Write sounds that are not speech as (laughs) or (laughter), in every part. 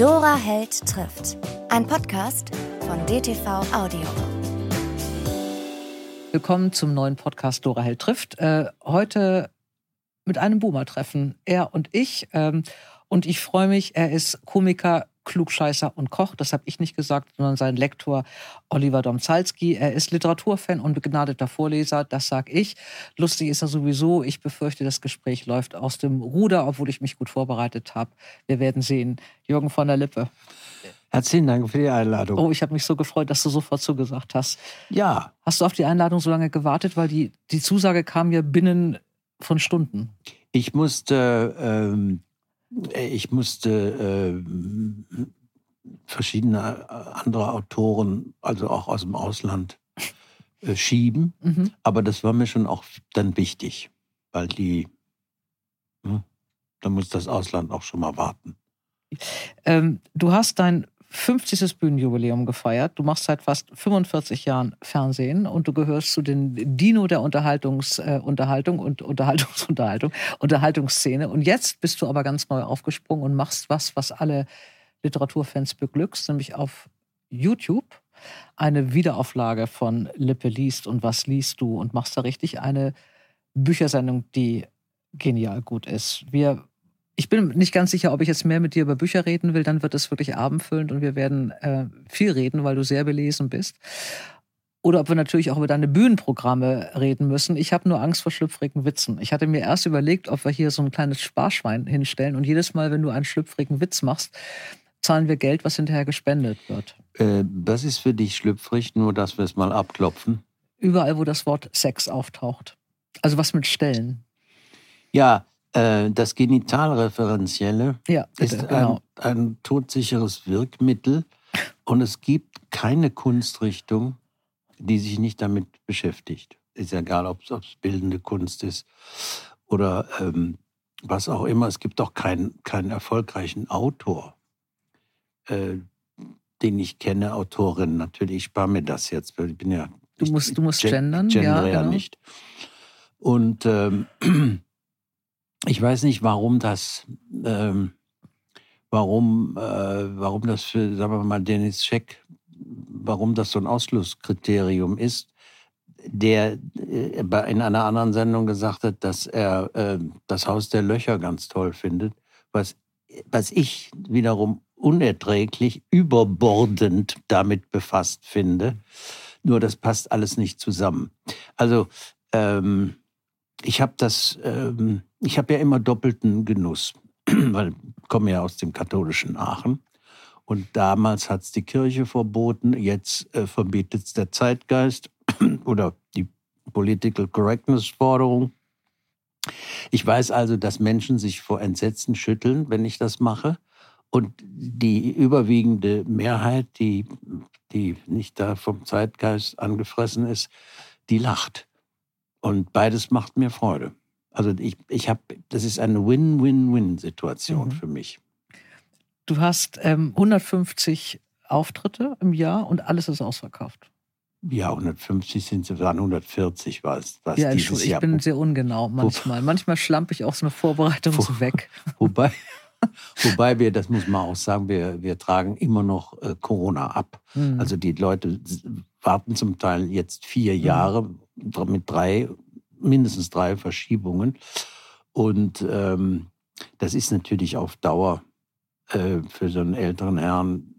Dora Held trifft. Ein Podcast von DTV Audio. Willkommen zum neuen Podcast Dora Held trifft. Äh, heute mit einem Boomer-Treffen. Er und ich. Ähm, und ich freue mich, er ist Komiker, Klugscheißer und Koch. Das habe ich nicht gesagt, sondern sein Lektor Oliver Domzalski. Er ist Literaturfan und begnadeter Vorleser, das sage ich. Lustig ist er sowieso. Ich befürchte, das Gespräch läuft aus dem Ruder, obwohl ich mich gut vorbereitet habe. Wir werden sehen. Jürgen von der Lippe. Herzlichen Dank für die Einladung. Oh, ich habe mich so gefreut, dass du sofort zugesagt hast. Ja. Hast du auf die Einladung so lange gewartet, weil die, die Zusage kam ja binnen von Stunden? Ich musste ähm, ich musste äh, verschiedene äh, andere Autoren, also auch aus dem Ausland, äh, schieben. Mhm. Aber das war mir schon auch dann wichtig, weil die, hm, da muss das Ausland auch schon mal warten. Ähm, du hast dein 50. Bühnenjubiläum gefeiert. Du machst seit fast 45 Jahren Fernsehen und du gehörst zu den Dino der Unterhaltungs, äh, und Unterhaltungsunterhaltung, Unterhaltungsszene. Und jetzt bist du aber ganz neu aufgesprungen und machst was, was alle Literaturfans beglückst, nämlich auf YouTube eine Wiederauflage von Lippe liest und was liest du und machst da richtig eine Büchersendung, die genial gut ist. Wir ich bin nicht ganz sicher, ob ich jetzt mehr mit dir über Bücher reden will. Dann wird es wirklich abendfüllend und wir werden äh, viel reden, weil du sehr belesen bist. Oder ob wir natürlich auch über deine Bühnenprogramme reden müssen. Ich habe nur Angst vor schlüpfrigen Witzen. Ich hatte mir erst überlegt, ob wir hier so ein kleines Sparschwein hinstellen und jedes Mal, wenn du einen schlüpfrigen Witz machst, zahlen wir Geld, was hinterher gespendet wird. Äh, das ist für dich schlüpfrig, nur dass wir es mal abklopfen. Überall, wo das Wort Sex auftaucht. Also was mit Stellen. Ja, das Genitalreferenzielle ja, ist ein, genau. ein todsicheres Wirkmittel und es gibt keine Kunstrichtung, die sich nicht damit beschäftigt. Ist egal, ob es bildende Kunst ist oder ähm, was auch immer. Es gibt auch keinen, keinen erfolgreichen Autor, äh, den ich kenne, Autorin. Natürlich, ich spare mir das jetzt, weil ich bin ja. Du musst, du musst gendern, gender ja, genau. nicht. Und ähm, ich weiß nicht, warum das, ähm, warum, äh, warum das für, sagen wir mal, Dennis Scheck, warum das so ein Ausschlusskriterium ist, der äh, in einer anderen Sendung gesagt hat, dass er äh, das Haus der Löcher ganz toll findet, was, was ich wiederum unerträglich, überbordend damit befasst finde. Nur das passt alles nicht zusammen. Also ähm, ich habe das, ähm, ich habe ja immer doppelten Genuss, (clears throat) weil ich komme ja aus dem katholischen Aachen. Und damals hat es die Kirche verboten, jetzt äh, verbietet es der Zeitgeist (clears throat) oder die Political Correctness-Forderung. Ich weiß also, dass Menschen sich vor Entsetzen schütteln, wenn ich das mache. Und die überwiegende Mehrheit, die, die nicht da vom Zeitgeist angefressen ist, die lacht. Und beides macht mir Freude. Also ich, ich habe, das ist eine Win-Win-Win-Situation mhm. für mich. Du hast ähm, 150 Auftritte im Jahr und alles ist ausverkauft. Ja, 150 sind es, waren 140 war es. Ja, dieses ich Jahr. bin sehr ungenau manchmal. manchmal schlampe ich auch so eine Vorbereitung wo, so weg. (laughs) Wobei, (laughs) wobei wir, das muss man auch sagen, wir, wir tragen immer noch äh, Corona ab. Mhm. Also die Leute warten zum Teil jetzt vier mhm. Jahre mit drei, mindestens drei Verschiebungen. Und ähm, das ist natürlich auf Dauer äh, für so einen älteren Herrn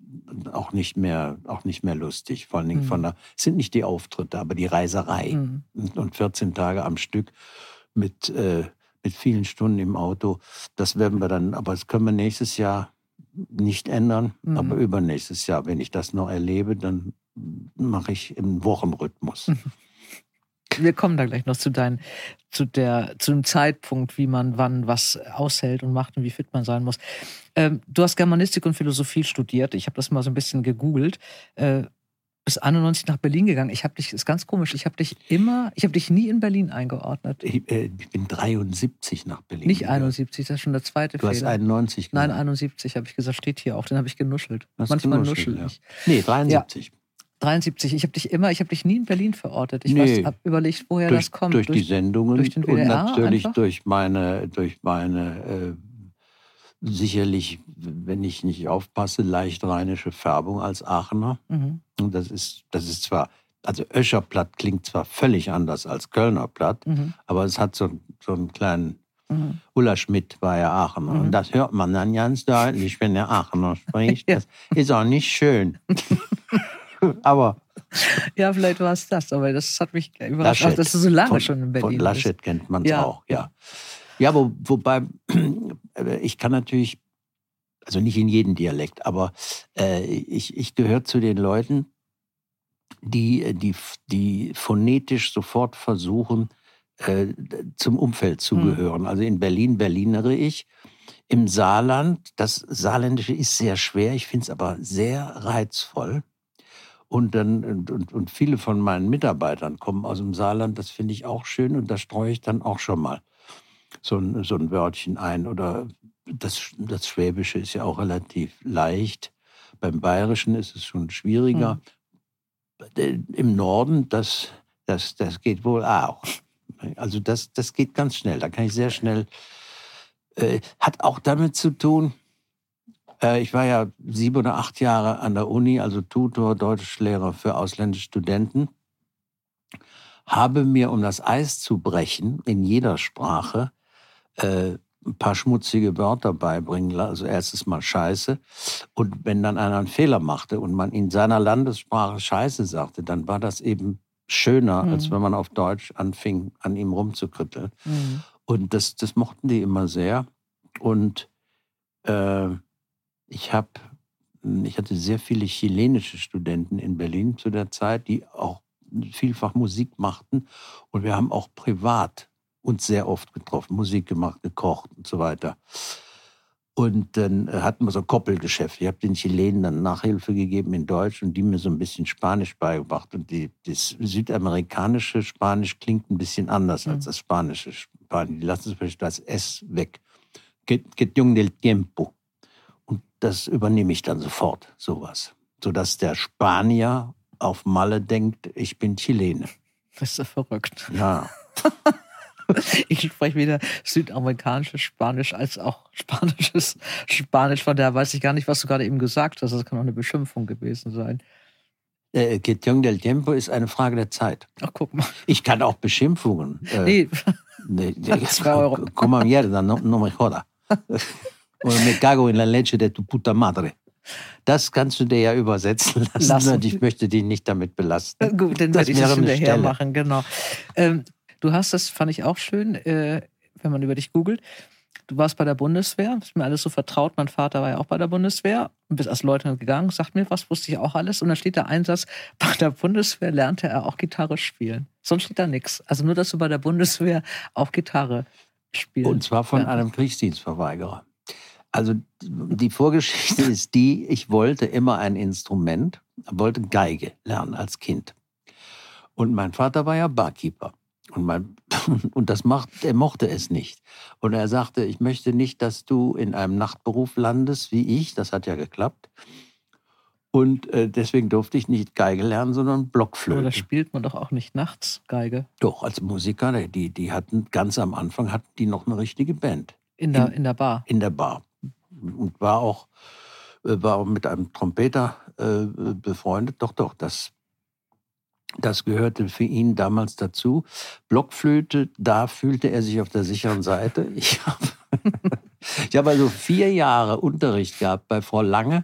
auch nicht mehr, auch nicht mehr lustig. Vor allen Dingen mhm. von der, sind nicht die Auftritte, aber die Reiserei. Mhm. Und 14 Tage am Stück mit, äh, mit vielen Stunden im Auto. Das werden wir dann, aber das können wir nächstes Jahr nicht ändern. Mhm. Aber übernächstes Jahr, wenn ich das noch erlebe, dann mache ich im Wochenrhythmus. (laughs) Wir kommen da gleich noch zu deinen, zu der, zu dem Zeitpunkt, wie man wann was aushält und macht und wie fit man sein muss. Ähm, du hast Germanistik und Philosophie studiert. Ich habe das mal so ein bisschen gegoogelt. Äh, bist 91 nach Berlin gegangen. Ich habe dich, ist ganz komisch, ich habe dich immer, ich habe dich nie in Berlin eingeordnet. Ich, äh, ich, bin 73 nach Berlin. Nicht 71, das ist schon der zweite du Fehler. Du hast 91 gemacht. Nein, 71 habe ich gesagt, steht hier auch, den habe ich genuschelt. Hast Manchmal nuschel ich. Ja. Nee, 73. Ja. 73. Ich habe dich immer, ich habe dich nie in Berlin verortet. Ich nee, habe überlegt, woher durch, das kommt. Durch, durch die Sendungen durch den WDR und natürlich einfach? durch meine, durch meine äh, sicherlich, wenn ich nicht aufpasse, leicht rheinische Färbung als Aachener. Mhm. Und das ist, das ist zwar, also Öscherplatt klingt zwar völlig anders als Kölner Platt, Mhm. aber es hat so, so einen kleinen, Mhm. Ulla Schmidt war ja Aachener. Mhm. Und das hört man dann ganz deutlich, wenn der Aachener spricht. (laughs) Ja. Das ist auch nicht schön. (laughs) (laughs) aber Ja, vielleicht war es das, aber das hat mich überrascht, Laschet. auch, dass du so lange von, schon in Berlin Von Laschet kennt man es Ja. auch, ja. Ja, wo, wobei, ich kann natürlich, also nicht in jedem Dialekt, aber äh, ich, ich gehöre zu den Leuten, die, die, die phonetisch sofort versuchen, äh, zum Umfeld zu Hm. gehören. Also in Berlin Berlinere ich. Im Saarland, das Saarländische ist sehr schwer, ich finde es aber sehr reizvoll. Und, dann, und, und, viele von meinen Mitarbeitern kommen aus dem Saarland, das finde ich auch schön und da streue ich dann auch schon mal so ein, so ein Wörtchen ein. Oder das, das Schwäbische ist ja auch relativ leicht. Beim Bayerischen ist es schon schwieriger. Äh, Im Norden, das, das, das geht wohl auch. Also das, das geht ganz schnell. Da kann ich sehr schnell. Äh, hat auch damit zu tun, ich war ja sieben oder acht Jahre an der Uni, also Tutor, Deutschlehrer für ausländische Studenten. Habe mir, um das Eis zu brechen, in jeder Sprache äh, ein paar schmutzige Wörter beibringen lassen. Also erstes Mal Scheiße. Und wenn dann einer einen Fehler machte und man in seiner Landessprache Scheiße sagte, dann war das eben schöner, Mhm. als wenn man auf Deutsch anfing, an ihm rumzukritteln. Mhm. Und das, das mochten die immer sehr. Und äh, ich habe, ich hatte sehr viele chilenische Studenten in Berlin zu der Zeit, die auch vielfach Musik machten. Und wir haben auch privat uns sehr oft getroffen, Musik gemacht, gekocht und so weiter. Und dann hatten wir so ein Koppelgeschäft. Ich habe den Chilenen dann Nachhilfe gegeben in Deutsch und die mir so ein bisschen Spanisch beigebracht. Und die, das südamerikanische Spanisch klingt ein bisschen anders als Mhm. das spanische Spanisch. Die lassen zum Beispiel das S weg. Que- Cuestión del tiempo. Das übernehme ich dann sofort, sowas. Sodass der Spanier auf Malle denkt, ich bin Chilene. Das ist ja verrückt. Ja, (laughs) Ich spreche weder südamerikanisches Spanisch als auch spanisches Spanisch. Von daher weiß ich gar nicht, was du gerade eben gesagt hast. Das kann auch eine Beschimpfung gewesen sein. äh, Cuestión del tiempo ist eine Frage der Zeit. Ach, guck mal. Ich kann auch Beschimpfungen. Äh, Nee, (laughs) Nee, (laughs) Zwei Euro. Como mierda, no, no me joda. Oder me cago en la leche de tu puta madre. Das kannst du dir ja übersetzen (laughs) lassen. Lassen. Und ich möchte dich nicht damit belasten. gut, dann werde ich das hinterher Stelle. machen, genau. Ähm, du hast das, fand ich auch schön, äh, wenn man über dich googelt. Du warst bei der Bundeswehr, ist mir alles so vertraut. Mein Vater war ja auch bei der Bundeswehr und bist als Leutnant gegangen. Sagt mir was, wusste ich auch alles. Und dann steht der Einsatz, (laughs) bei der Bundeswehr lernte er auch Gitarre spielen. Sonst steht da nichts. Also nur, dass du bei der Bundeswehr auch Gitarre spielst. Und zwar von Ja. einem Kriegsdienstverweigerer. Also die Vorgeschichte ist die, ich wollte immer ein Instrument, wollte Geige lernen als Kind. Und mein Vater war ja Barkeeper. Und, mein, (laughs) und das macht, er mochte es nicht. Und er sagte, ich möchte nicht, dass du in einem Nachtberuf landest wie ich. Das hat ja geklappt. Und äh, deswegen durfte ich nicht Geige lernen, sondern Aber Blockflöte. da spielt man doch auch nicht nachts Geige. Doch, als Musiker, die, die hatten ganz am Anfang hatten die noch eine richtige Band In der, in der Bar. in der Bar. Und war auch, äh, war auch mit einem Trompeter äh, befreundet. Doch, doch, das, das gehörte für ihn damals dazu. Blockflöte, da fühlte er sich auf der sicheren Seite. (laughs) Ich habe hab also vier Jahre Unterricht gehabt bei Frau Lange,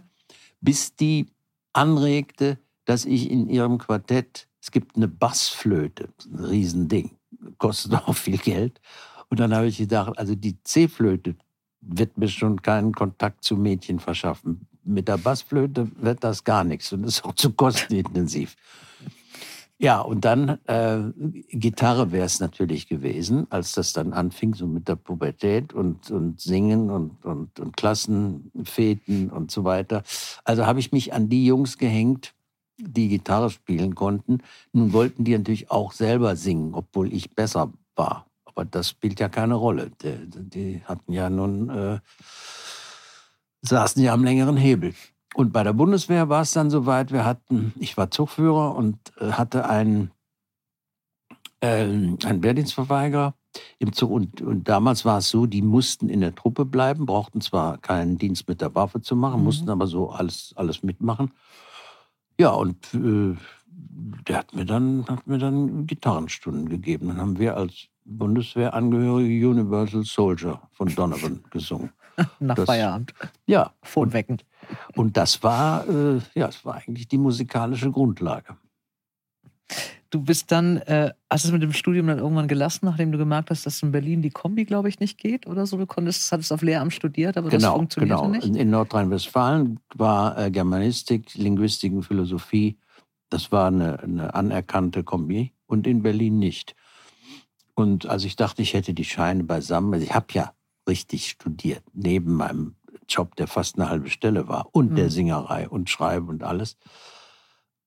bis die anregte, dass ich in ihrem Quartett, es gibt eine Bassflöte, ein Riesending, kostet (laughs) auch viel Geld. Und dann habe ich gedacht, also die C-Flöte wird mir schon keinen Kontakt zu Mädchen verschaffen. Mit der Bassflöte wird das gar nichts und ist auch zu kostenintensiv. Ja, und dann äh, Gitarre wäre es natürlich gewesen, als das dann anfing, so mit der Pubertät und, und Singen und, und, und Klassenfeten und so weiter. Also habe ich mich an die Jungs gehängt, die Gitarre spielen konnten. Nun wollten die natürlich auch selber singen, obwohl ich besser war. Aber das spielt ja keine Rolle. Die, die hatten ja nun, äh, saßen ja am längeren Hebel. Und bei der Bundeswehr war es dann soweit, wir hatten, ich war Zugführer und äh, hatte einen, äh, einen Wehrdienstverweigerer, im Zug. Und, und damals war es so, die mussten in der Truppe bleiben, brauchten zwar keinen Dienst mit der Waffe zu machen, Mhm. mussten aber so alles, alles mitmachen. Ja, und äh, der hat mir, dann, hat mir dann Gitarrenstunden gegeben. Dann haben wir als Bundeswehrangehörige Universal Soldier von Donovan (laughs) gesungen. Nach Das- Feierabend. Ja, Phone wecken. und das war, äh, ja, das war eigentlich die musikalische Grundlage. Du bist dann, äh, hast du es mit dem Studium dann irgendwann gelassen, nachdem du gemerkt hast, dass in Berlin die Kombi, glaube ich, nicht geht oder so? Du konntest, hattest auf Lehramt studiert, aber das Genau, funktionierte genau. nicht. In, in Nordrhein-Westfalen war äh, Germanistik, Linguistik und Philosophie, das war eine, eine anerkannte Kombi und in Berlin nicht. Und als ich dachte, ich hätte die Scheine beisammen, also ich habe ja richtig studiert, neben meinem Job, der fast eine halbe Stelle war, und der Mhm. Singerei und Schreiben und alles.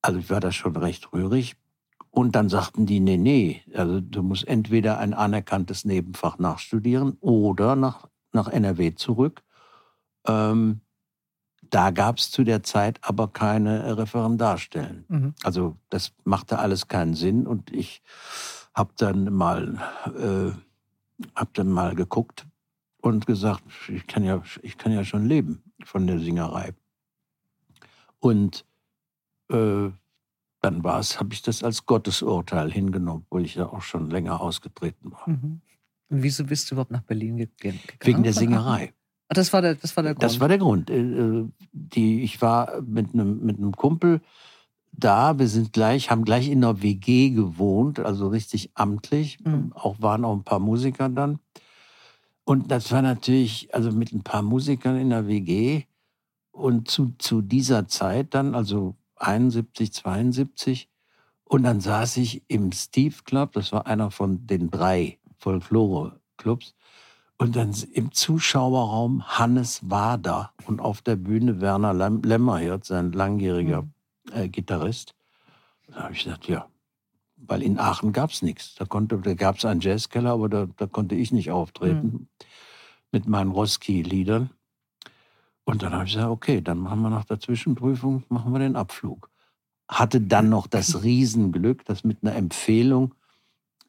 Also ich war da schon recht rührig. Und dann sagten die, nee, nee, also du musst entweder ein anerkanntes Nebenfach nachstudieren oder nach, nach NRW zurück. Ähm, da gab es zu der Zeit aber keine Referendarstellen. Mhm. Also das machte alles keinen Sinn und ich habe dann mal äh, hab dann mal geguckt und gesagt, ich kann ja ich kann ja schon leben von der Singerei. Und äh, dann war es, habe ich das als Gottesurteil hingenommen, obwohl ich ja auch schon länger ausgetreten war. Mhm. Und wieso bist du überhaupt nach Berlin ge- ge- gegangen? Wegen der? Singerei. Ah, das war der, das war der Grund. Das war der Grund. Äh, äh, Die, ich war mit einem, mit einem Kumpel da. Wir sind gleich, haben gleich in einer WG gewohnt, also richtig amtlich. Mhm. Auch waren auch ein paar Musiker dann. Und das war natürlich, also mit ein paar Musikern in der WG. Und zu, zu dieser Zeit dann, also 71, 72. Und dann saß ich im Steve Club, das war einer von den drei Folklore-Clubs. Und dann im Zuschauerraum Hannes Wader und auf der Bühne Werner Lem- Lämmerhirt, sein langjähriger Mhm. Äh, Gitarrist. Da habe ich gesagt, ja, weil in Aachen gab es nichts. Da, konnte- da gab es einen Jazzkeller, aber da, da konnte ich nicht auftreten mit meinen Roski-Liedern. Und dann habe ich gesagt, okay, dann machen wir nach der Zwischenprüfung, machen wir den Abflug. Hatte dann noch das (laughs) Riesenglück, dass mit einer Empfehlung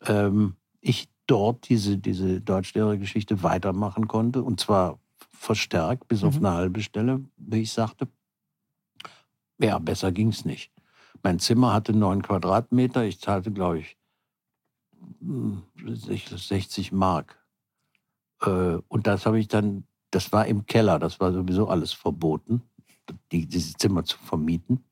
ähm, ich dort diese, diese Deutschlehrergeschichte weitermachen konnte. Und zwar verstärkt, bis auf Mhm. eine halbe Stelle, wie ich sagte. Ja, besser ging es nicht. Mein Zimmer hatte neun Quadratmeter. Ich zahlte, glaube ich, hm, 60 Mark. Äh, Und das habe ich dann, das war im Keller, das war sowieso alles verboten, die, dieses Zimmer zu vermieten.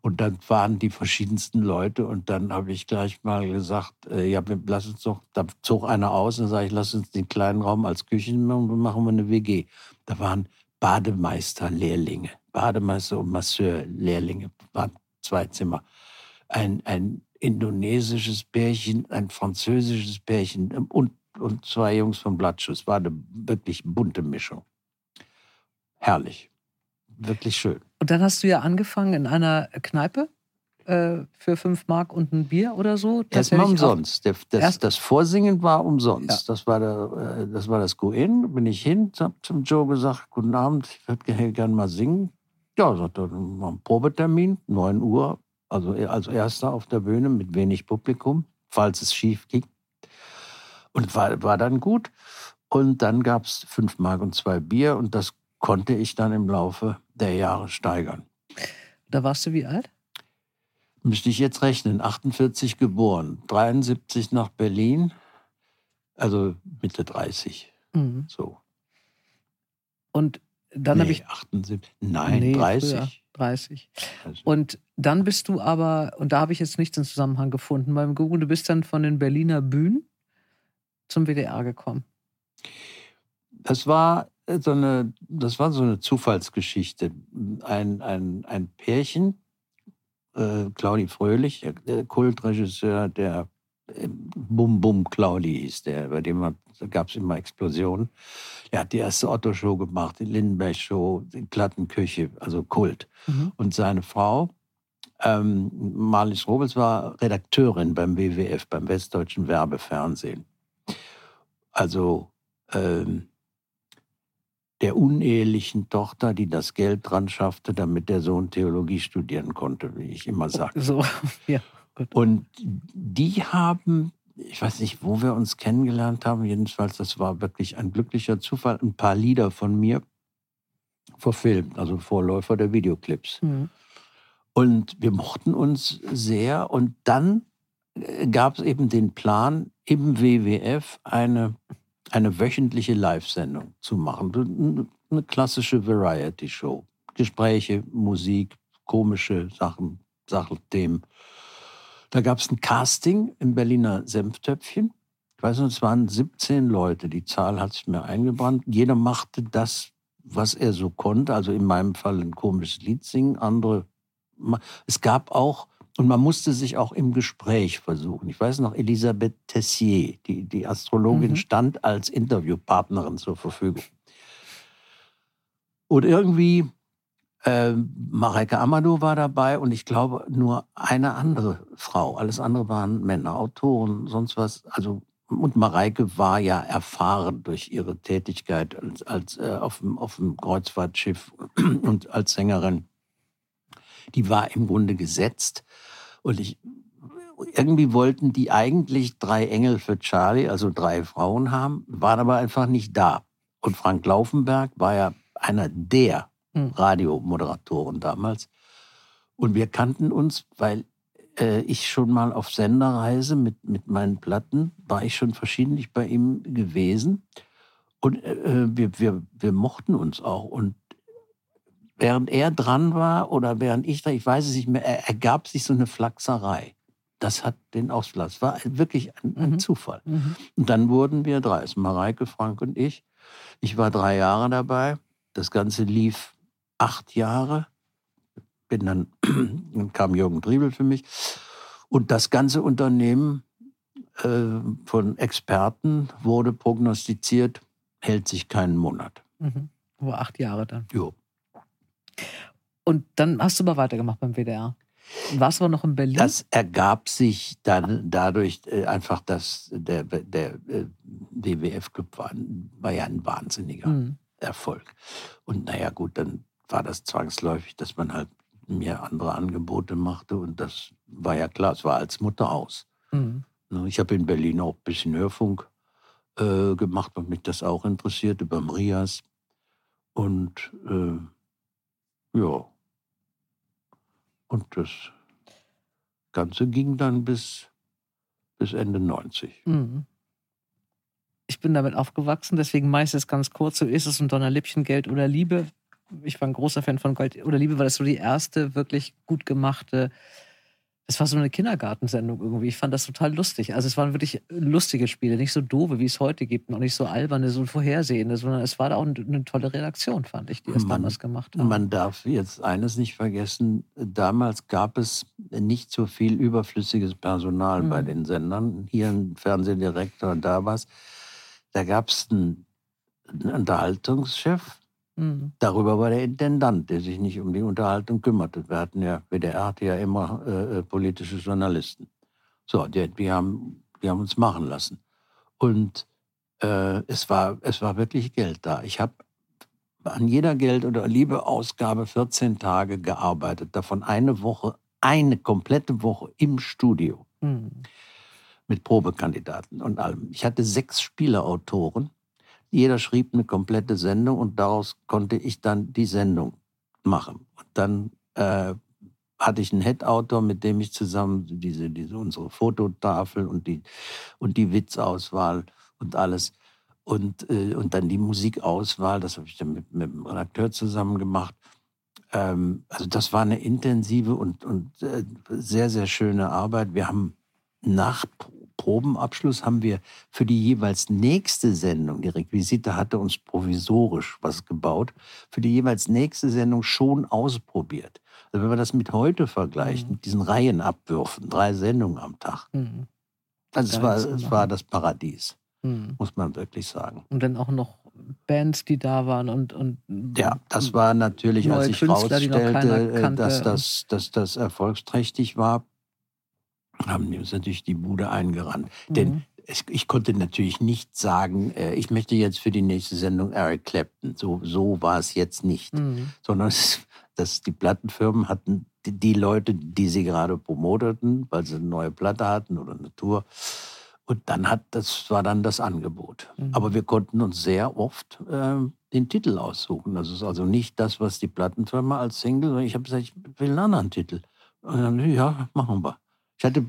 Und dann waren die verschiedensten Leute und dann habe ich gleich mal gesagt, äh, ja, lass uns doch, da zog einer aus und sage ich, lass uns den kleinen Raum als Küchen machen machen wir eine WG. Da waren Bademeister-Lehrlinge, Bademeister und Masseur-Lehrlinge, waren zwei Zimmer. Ein, ein indonesisches Pärchen, ein französisches Pärchen und, und zwei Jungs vom Blattschuss. War eine wirklich bunte Mischung. Herrlich. Wirklich schön. Und dann hast du ja angefangen in einer Kneipe äh, für fünf Mark und ein Bier oder so. Tatsächlich auch- umsonst. Das, Erst- das Vorsingen war umsonst. Ja. Das, war der, äh, das war das Go-In. Bin ich hin, hab zum Joe gesagt, guten Abend, ich würde gerne mal singen. Ja, sagt er, Probetermin, 9 Uhr, also er- als erster auf der Bühne mit wenig Publikum, falls es schief ging. Und war, war dann gut. Und dann gab es fünf Mark und zwei Bier und das konnte ich dann im Laufe der Jahre steigern. Da warst du wie alt? Müsste ich jetzt rechnen, 48 geboren, 73 nach Berlin, also Mitte 30, Mhm. so. Und dann habe nee, ich 78, nein, Nee, 30. früher, 30. Also, Und dann bist du aber, und da habe ich jetzt nichts in Zusammenhang gefunden beim Google, du bist dann von den Berliner Bühnen zum WDR gekommen. das war so eine, das war so eine Zufallsgeschichte. Ein, ein, ein Pärchen, äh, Claudi Fröhlich, der, Kultregisseur, der äh, Bum Bum Claudi hieß der, bei dem gab es immer Explosionen. Er hat die erste Otto-Show gemacht, die Lindenberg-Show, die Plattenküche, also Kult. Mhm. Und seine Frau, ähm, Marlies Robles, war Redakteurin beim WWF, beim Westdeutschen Werbefernsehen. Also ähm, der unehelichen Tochter, die das Geld dran schaffte, damit der Sohn Theologie studieren konnte, wie ich immer sage. So, (laughs) ja. Und die haben ich weiß nicht, wo wir uns kennengelernt haben. Jedenfalls, das war wirklich ein glücklicher Zufall. Ein paar Lieder von mir verfilmt, also Vorläufer der Videoclips. Mhm. Und wir mochten uns sehr. Und dann äh, gab es eben den Plan, im WWF eine, eine wöchentliche Live-Sendung zu machen. Eine klassische Variety-Show. Gespräche, Musik, komische Sachen, Sachthemen. Da gab es ein Casting im Berliner Senftöpfchen. Ich weiß nicht, es waren 17 Leute. Die Zahl hat sich mir eingebrannt. Jeder machte das, was er so konnte. Also in meinem Fall ein komisches Lied singen, andere. Es gab auch, und man musste sich auch im Gespräch versuchen. Ich weiß noch, Elisabeth Tessier, die, die Astrologin, mhm. stand als Interviewpartnerin zur Verfügung. Und irgendwie äh, Mareike Amadou war dabei und ich glaube nur eine andere Frau. Alles andere waren Männer, Autoren, sonst was. Also und Mareike war ja erfahren durch ihre Tätigkeit als, als äh, auf, dem, auf dem Kreuzfahrtschiff (clears throat) und als Sängerin. Die war im Grunde gesetzt. Und ich, irgendwie wollten die eigentlich drei Engel für Charlie, also drei Frauen haben, waren aber einfach nicht da. Und Frank Laufenberg war ja einer der hm. Radiomoderatoren damals. Und wir kannten uns, weil äh, ich schon mal auf Senderreise mit, mit meinen Platten, war ich schon verschiedentlich bei ihm gewesen. Und äh, wir, wir, wir mochten uns auch. Und während er dran war oder während ich da, ich weiß es nicht mehr, ergab sich so eine Flachserei. Das hat den Auslass. War wirklich ein, ein mhm. Zufall. Mhm. Und dann wurden wir drei, es Mareike, Frank und ich. Ich war drei Jahre dabei. Das Ganze lief acht Jahre. Bin dann, dann (clears throat) kam Jürgen Triebel für mich. Und das ganze Unternehmen äh, von Experten wurde prognostiziert, hält sich keinen Monat. Mhm. Nur acht Jahre dann. Jo. Und dann hast du aber weitergemacht beim WDR. Warst du aber noch in Berlin? Das ergab sich dann dadurch äh, einfach, dass der, der äh, WWF-Club war, war ja ein wahnsinniger mhm. Erfolg. Und naja, gut, dann war das zwangsläufig, dass man halt mir andere Angebote machte. Und das war ja klar, es war als Mutter aus. Mhm. Ne, ich habe in Berlin auch ein bisschen Hörfunk äh, gemacht, weil mich das auch interessiert, über Marias. Und äh, ja. Und das Ganze ging dann bis, bis Ende 90. Mhm. Ich bin damit aufgewachsen, deswegen meistens ganz kurz, so ist es ein Donnerlippchen, Geld oder Liebe ich war ein großer Fan von Gold oder Liebe, weil das so die erste wirklich gut gemachte, es war so eine Kindergartensendung irgendwie. Ich fand das total lustig. Also es waren wirklich lustige Spiele, nicht so doofe, wie es heute gibt, und nicht so alberne, so vorhersehende, sondern es war da auch eine tolle Redaktion, fand ich, die es damals gemacht haben. Man darf jetzt eines nicht vergessen, damals gab es nicht so viel überflüssiges Personal mhm. bei den Sendern. Hier ein Fernsehdirektor da was. Da gab es einen Unterhaltungschef, Mhm. Darüber war der Intendant, der sich nicht um die Unterhaltung kümmerte. Wir hatten ja, WDR hatte ja immer äh, äh, politische Journalisten. So, die, die, haben, die haben uns machen lassen. Und äh, es, war, es war wirklich Geld da. Ich habe an jeder Geld- oder Liebeausgabe 14 Tage gearbeitet, davon eine Woche, eine komplette Woche im Studio. Mhm. Mit Probekandidaten und allem. Ich hatte sechs Spieleautoren jeder schrieb eine komplette Sendung und daraus konnte ich dann die Sendung machen. Und dann äh, hatte ich einen Head-Autor, mit dem ich zusammen diese, diese unsere Fototafel und die, und die Witzauswahl und alles und, äh, und dann die Musikauswahl, das habe ich dann mit, mit dem Redakteur zusammen gemacht. Ähm, also das war eine intensive und, und äh, sehr, sehr schöne Arbeit. Wir haben nach Probenabschluss haben wir für die jeweils nächste Sendung, die Requisite hatte uns provisorisch was gebaut, für die jeweils nächste Sendung schon ausprobiert. Also wenn man das mit heute vergleicht, mhm. mit diesen Reihenabwürfen, drei Sendungen am Tag. Mhm. Also es war, es war das Paradies, mhm. muss man wirklich sagen. Und dann auch noch Bands, die da waren und, und ja, das war natürlich, als ich herausstellte, äh, dass das, dass das erfolgsträchtig war, haben uns natürlich die Bude eingerannt. Mhm. Denn es, ich konnte natürlich nicht sagen, äh, ich möchte jetzt für die nächste Sendung Eric Clapton. So, so war es jetzt nicht. Mhm. Sondern es, dass die Plattenfirmen hatten die, die, Leute, die sie gerade promoteten, weil sie eine neue Platte hatten oder eine Tour. Und dann hat, das war dann das Angebot. Mhm. Aber wir konnten uns sehr oft äh, den Titel aussuchen. Das ist also nicht das, was die Plattenfirma als Single, sondern ich habe gesagt, ich will einen anderen Titel. Und dann, ja, machen wir. Ich hatte,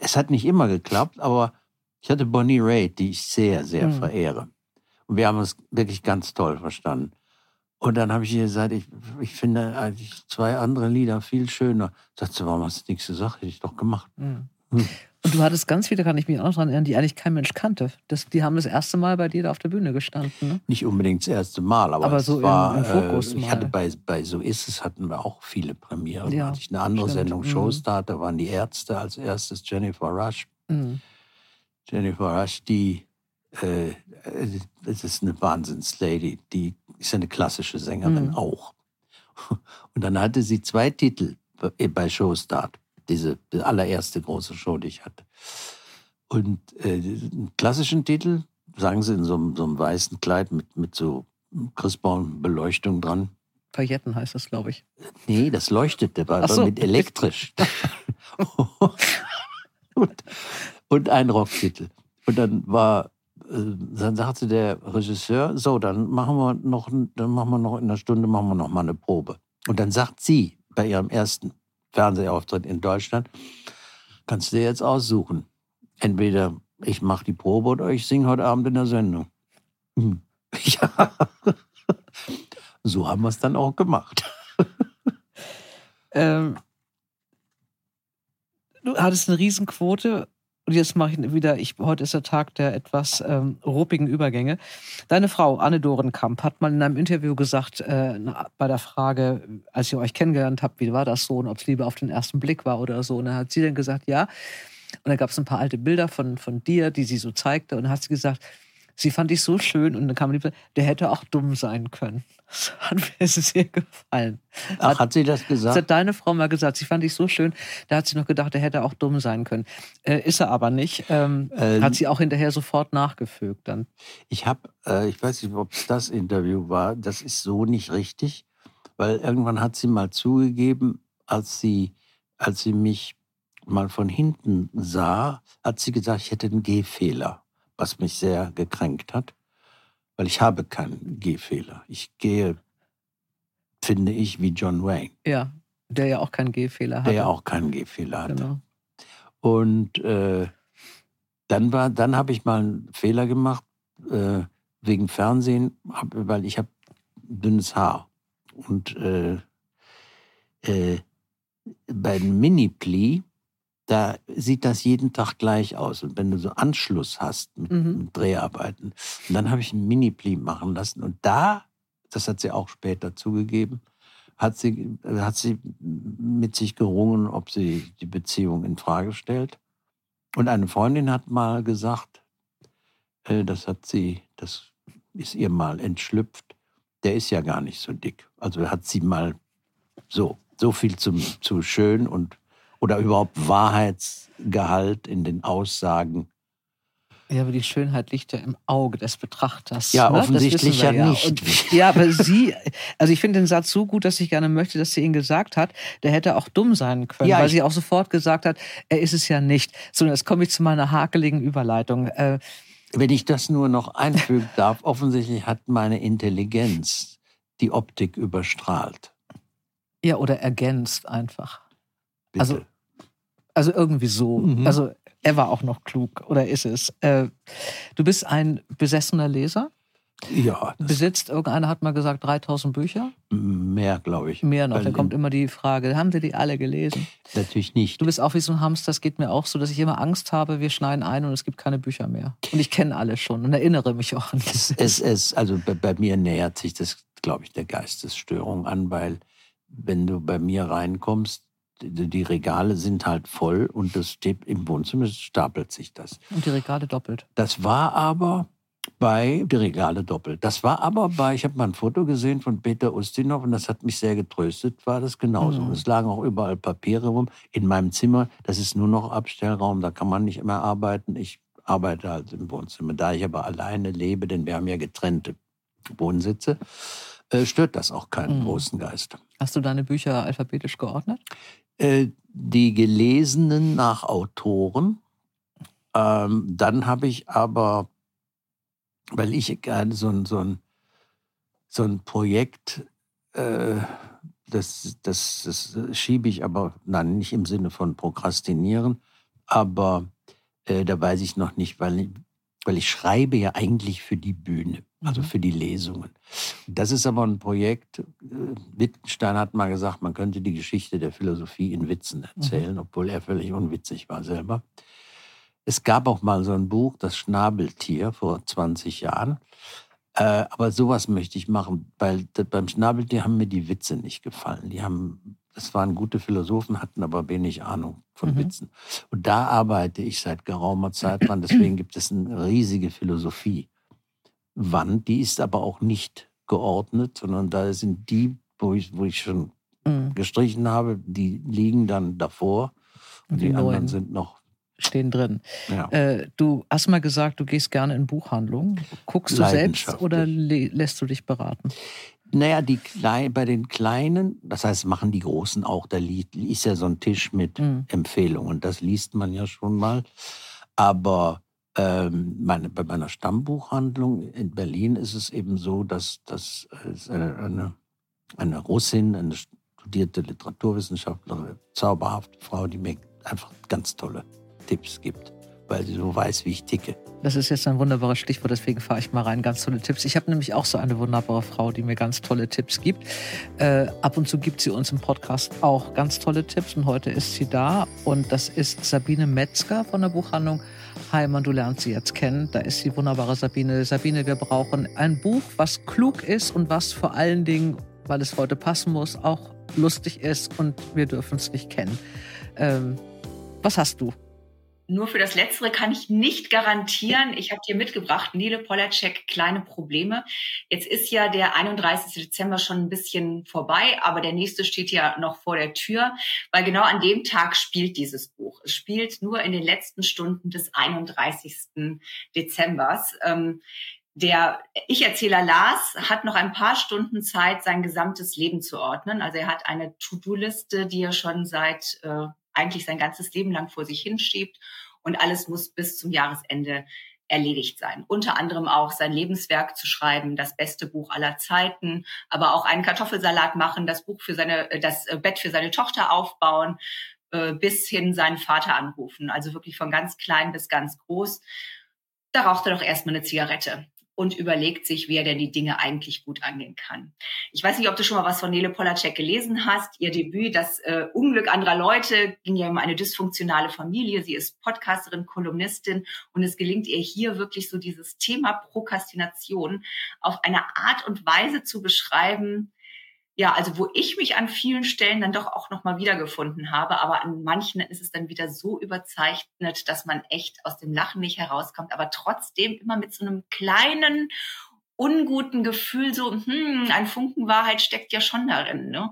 es hat nicht immer geklappt, aber ich hatte Bonnie Raitt, die ich sehr, sehr Mhm. verehre. Und wir haben uns wirklich ganz toll verstanden. Und dann habe ich ihr gesagt, ich, ich finde eigentlich zwei andere Lieder viel schöner. Sagt sie, warum hast du nichts gesagt? Hätte ich doch gemacht. Mhm. Hm. Und du hattest ganz viele, kann ich mich auch noch daran erinnern, die eigentlich kein Mensch kannte. Das, die haben das erste Mal bei dir da auf der Bühne gestanden. Ne? Nicht unbedingt das erste Mal, aber, Aber es so im- war, im Fokus äh, ich hatte bei, bei So ist es hatten wir auch viele Premieren. Ja, Da hatte ich eine andere stimmt. Sendung, Mhm. Showstart, da waren die Ärzte als erstes, Jennifer Rush. Mhm. Jennifer Rush, die, äh, äh, das ist eine Wahnsinnslady, die ist eine klassische Sängerin Mhm. auch. (laughs) Und dann hatte sie zwei Titel bei Showstart, diese die allererste große Show, die ich hatte. Und äh, einen klassischen Titel sagen sie in so einem, so einem weißen Kleid mit, mit so Christbaum-Beleuchtung dran. Pailletten heißt das, glaube ich. Nee, das leuchtete, war so. mit elektrisch. (laughs) und, und ein Rocktitel. Und dann war, äh, dann sagte der Regisseur, so, dann machen wir noch, dann machen wir noch in einer Stunde machen wir noch mal eine Probe. Und dann sagt sie bei ihrem ersten Fernsehauftritt in Deutschland, kannst du dir jetzt aussuchen. Entweder ich mache die Probe oder ich singe heute Abend in der Sendung. Hm. (laughs) Ja. So haben wir es dann auch gemacht. Ähm, du hattest eine Riesenquote. Und jetzt mache ich wieder, ich, heute ist der Tag der etwas ähm, ruppigen Übergänge. Deine Frau, Anne Dorenkamp, hat mal in einem Interview gesagt, äh, bei der Frage, als ihr euch kennengelernt habt, wie war das so und ob es Liebe auf den ersten Blick war oder so. Und dann hat sie dann gesagt, ja. Und da gab es ein paar alte Bilder von, von dir, die sie so zeigte. Und dann hat sie gesagt, sie fand dich so schön. Und dann kam die, der hätte auch dumm sein können. Das (laughs) hat mir sehr gefallen. Ach, hat sie das Das gesagt? hat deine Frau mal gesagt. Sie fand dich so schön. Da hat sie noch gedacht, er hätte auch dumm sein können. Äh, ist er aber nicht. Ähm, Ähm, hat sie auch hinterher sofort nachgefügt dann. Ich habe, äh, ich weiß nicht, ob es das Interview war, das ist so nicht richtig, weil irgendwann hat sie mal zugegeben, als sie, als sie mich mal von hinten sah, hat sie gesagt, ich hätte einen Gehfehler, was mich sehr gekränkt hat, weil ich habe keinen Gehfehler. Ich gehe, finde ich, wie John Wayne, Ja, der ja auch keinen Gehfehler hatte. der ja auch keinen Gehfehler hatte. Genau. Und äh, dann war, dann habe ich mal einen Fehler gemacht äh, wegen Fernsehen, hab, weil ich habe dünnes Haar und äh, äh, beim Mini-Pli, da sieht das jeden Tag gleich aus. Und wenn du so Anschluss hast mit, Mhm. mit Dreharbeiten, und dann habe ich einen Mini-Pli machen lassen. Und da, das hat sie auch später zugegeben, hat sie, hat sie mit sich gerungen, ob sie die Beziehung in Frage stellt. Und eine Freundin hat mal gesagt, äh, das hat sie, das ist ihr mal entschlüpft, der ist ja gar nicht so dick. Also hat sie mal so, so viel zum, zu schön und oder überhaupt Wahrheitsgehalt in den Aussagen. Ja, aber die Schönheit liegt ja im Auge des Betrachters. Ja, ne? Offensichtlich ja nicht. Und, ja, aber sie, also ich finde den Satz so gut, dass ich gerne möchte, dass sie ihn gesagt hat. Der hätte auch dumm sein können, Ja, weil sie auch sofort gesagt hat, er ist es ja nicht. So, jetzt komme ich zu meiner hakeligen Überleitung. Äh, Wenn ich das nur noch einfügen (laughs) darf, offensichtlich hat meine Intelligenz die Optik überstrahlt. ja, oder ergänzt einfach. Bitte. Also, Also irgendwie so. Mhm. Also er war auch noch klug oder ist es. Äh, du bist ein besessener Leser, ja, besitzt, irgendeiner hat mal gesagt, 3000 Bücher. mehr, glaube ich. Mehr noch. Da kommt immer die Frage, haben Sie die alle gelesen? Natürlich nicht. Du bist auch wie so ein Hamster, das geht mir auch so, dass ich immer Angst habe, wir schneiden ein und es gibt keine Bücher mehr. Und ich kenne alle schon und erinnere mich auch an das. Es, es, also bei, bei mir nähert sich das, glaube ich, der Geistesstörung an, weil wenn du bei mir reinkommst, die, Regale sind halt voll und das steht im Wohnzimmer stapelt sich das. Und die Regale doppelt. Das war aber bei die Regale doppelt. Das war aber bei, ich habe mal ein Foto gesehen von Peter Ustinov und das hat mich sehr getröstet, war das genauso. Mhm. Es lagen auch überall Papiere rum. In meinem Zimmer, das ist nur noch Abstellraum, da kann man nicht mehr arbeiten. Ich arbeite halt im Wohnzimmer. Da ich aber alleine lebe, denn wir haben ja getrennte Wohnsitze, äh, stört das auch keinen Mhm. großen Geist. Hast du deine Bücher alphabetisch geordnet? Äh, die gelesenen nach Autoren, Ähm, dann habe ich aber, weil ich gerne so ein, so ein, so ein Projekt, äh, das, das, das schiebe ich aber, nein, nicht im Sinne von Prokrastinieren, aber äh, da weiß ich noch nicht, weil, weil ich schreibe ja eigentlich für die Bühne, also mhm. für die Lesungen. Das ist aber ein Projekt, äh, Wittgenstein hat mal gesagt, man könnte die Geschichte der Philosophie in Witzen mhm. erzählen, obwohl er völlig unwitzig war selber. Es gab auch mal so ein Buch, das Schnabeltier, vor 20 Jahren. Äh, aber sowas möchte ich machen, weil beim Schnabeltier haben mir die Witze nicht gefallen. Die haben, das waren gute Philosophen, hatten aber wenig Ahnung von mhm. Witzen. Und da arbeite ich seit geraumer Zeit dran. Deswegen gibt es eine riesige Philosophiewand. Die ist aber auch nicht geordnet, sondern da sind die, wo ich, wo ich schon mhm. gestrichen habe, die liegen dann davor. Und die, die anderen sind noch stehen drin. Ja. Äh, du hast mal gesagt, du gehst gerne in Buchhandlungen. Guckst du selbst oder lässt du dich beraten? Naja, die Klei bei den Kleinen, das heißt, machen die Großen auch, da ist ja so ein Tisch mit mhm. Empfehlungen. Das liest man ja schon mal. Aber ähm, meine, bei meiner Stammbuchhandlung in Berlin ist es eben so, dass, dass eine, eine, eine Russin, eine studierte Literaturwissenschaftlerin, zauberhafte Frau, die mir einfach ganz tolle Tipps gibt, weil sie so weiß, wie ich ticke. Das ist jetzt ein wunderbares Stichwort, deswegen fahre ich mal rein. Ganz tolle Tipps. Ich habe nämlich auch so eine wunderbare Frau, die mir ganz tolle Tipps gibt. Äh, ab und zu gibt sie uns im Podcast auch ganz tolle Tipps und heute ist sie da und das ist Sabine Metzger von der Buchhandlung Heimann. Du lernst sie jetzt kennen. Da ist die wunderbare Sabine. Sabine, wir brauchen ein Buch, was klug ist und was vor allen Dingen, weil es heute passen muss, auch lustig ist und wir dürfen es nicht kennen. Ähm, was hast du? Nur für das Letztere kann ich nicht garantieren. Ich habe dir mitgebracht, Nele Polacek, kleine Probleme. Jetzt ist ja der 31. Dezember schon ein bisschen vorbei, aber der nächste steht ja noch vor der Tür, weil genau an dem Tag spielt dieses Buch. Es spielt nur in den letzten Stunden des 31. Dezembers. Ähm, der Ich-Erzähler Lars hat noch ein paar Stunden Zeit, sein gesamtes Leben zu ordnen. Also er hat eine To-Do-Liste, die er schon seit äh, eigentlich sein ganzes Leben lang vor sich hinschiebt und alles muss bis zum Jahresende erledigt sein. Unter anderem auch sein Lebenswerk zu schreiben, das beste Buch aller Zeiten, aber auch einen Kartoffelsalat machen, das Buch für seine, äh, das äh, Bett für seine Tochter aufbauen, äh, bis hin seinen Vater anrufen. Also wirklich von ganz klein bis ganz groß. Da raucht er doch erstmal eine Zigarette und überlegt sich, wie er denn die Dinge eigentlich gut angehen kann. Ich weiß nicht, ob du schon mal was von Nele Polacek gelesen hast. Ihr Debüt, das äh, Unglück anderer Leute, ging ja um eine dysfunktionale Familie. Sie ist Podcasterin, Kolumnistin und es gelingt ihr hier wirklich so dieses Thema Prokrastination auf eine Art und Weise zu beschreiben, ja, also wo ich mich an vielen Stellen dann doch auch nochmal wiedergefunden habe, aber an manchen ist es dann wieder so überzeichnet, dass man echt aus dem Lachen nicht herauskommt, aber trotzdem immer mit so einem kleinen unguten Gefühl so, hm, ein Funken Wahrheit steckt ja schon darin, ne?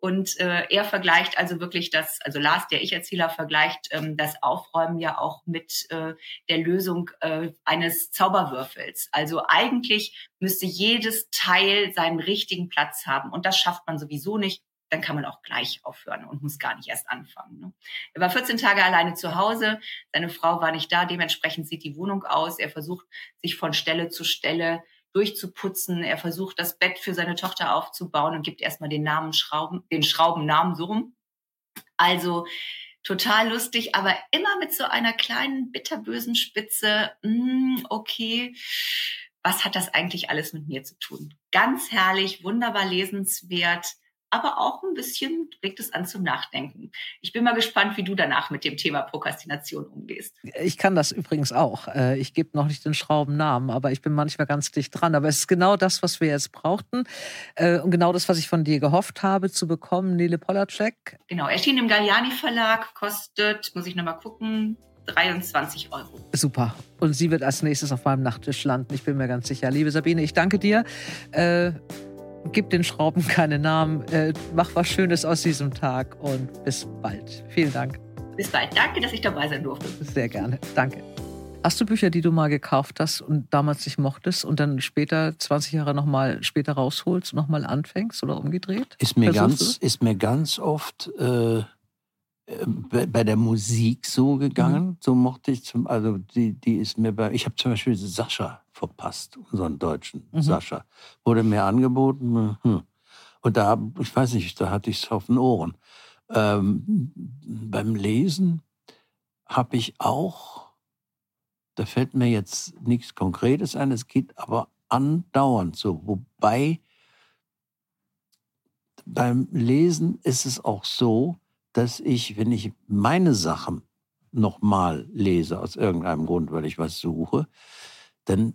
Und äh, er vergleicht also wirklich das, also Lars, der Ich-Erzähler, vergleicht ähm, das Aufräumen ja auch mit äh, der Lösung äh, eines Zauberwürfels. Also eigentlich müsste jedes Teil seinen richtigen Platz haben. Und das schafft man sowieso nicht. Dann kann man auch gleich aufhören und muss gar nicht erst anfangen. Ne? Er war 14 Tage alleine zu Hause. Seine Frau war nicht da. Dementsprechend sieht die Wohnung aus. Er versucht, sich von Stelle zu Stelle durchzuputzen. Er versucht, das Bett für seine Tochter aufzubauen und gibt erstmal den Namen Schrauben, den Schraubennamen so rum. Also total lustig, aber immer mit so einer kleinen bitterbösen Spitze. Mm, okay, was hat das eigentlich alles mit mir zu tun? Ganz herrlich, wunderbar lesenswert aber auch ein bisschen regt es an zum Nachdenken. Ich bin mal gespannt, wie du danach mit dem Thema Prokrastination umgehst. Ich kann das übrigens auch. Äh, ich gebe noch nicht den Schraubennamen, aber ich bin manchmal ganz dicht dran. Aber es ist genau das, was wir jetzt brauchten äh, und genau das, was ich von dir gehofft habe zu bekommen, Nele Polacek. Genau, erschien im Galliani Verlag, kostet, muss ich nochmal gucken, 23 Euro. Super. Und sie wird als nächstes auf meinem Nachttisch landen. Ich bin mir ganz sicher. Liebe Sabine, ich danke dir. Äh, Gib den Schrauben keine Namen. Äh, mach was Schönes aus diesem Tag und bis bald. Vielen Dank. Bis bald. Danke, dass ich dabei sein durfte. Sehr gerne. Danke. Hast du Bücher, die du mal gekauft hast und damals nicht mochtest und dann später, 20 Jahre nochmal später rausholst und nochmal anfängst oder umgedreht? Ist mir, ganz, ist mir ganz oft äh, äh, bei der Musik so gegangen. Mhm. So mochte ich zum, also die, die ist mir bei, ich habe zum Beispiel Sascha verpasst, unseren deutschen mhm. Sascha. Wurde mir angeboten. Hm. Und da, ich weiß nicht, da hatte ich es auf den Ohren. Ähm, beim Lesen habe ich auch, da fällt mir jetzt nichts Konkretes ein, es geht aber andauernd so. Wobei beim Lesen ist es auch so, dass ich, wenn ich meine Sachen nochmal lese, aus irgendeinem Grund, weil ich was suche, dann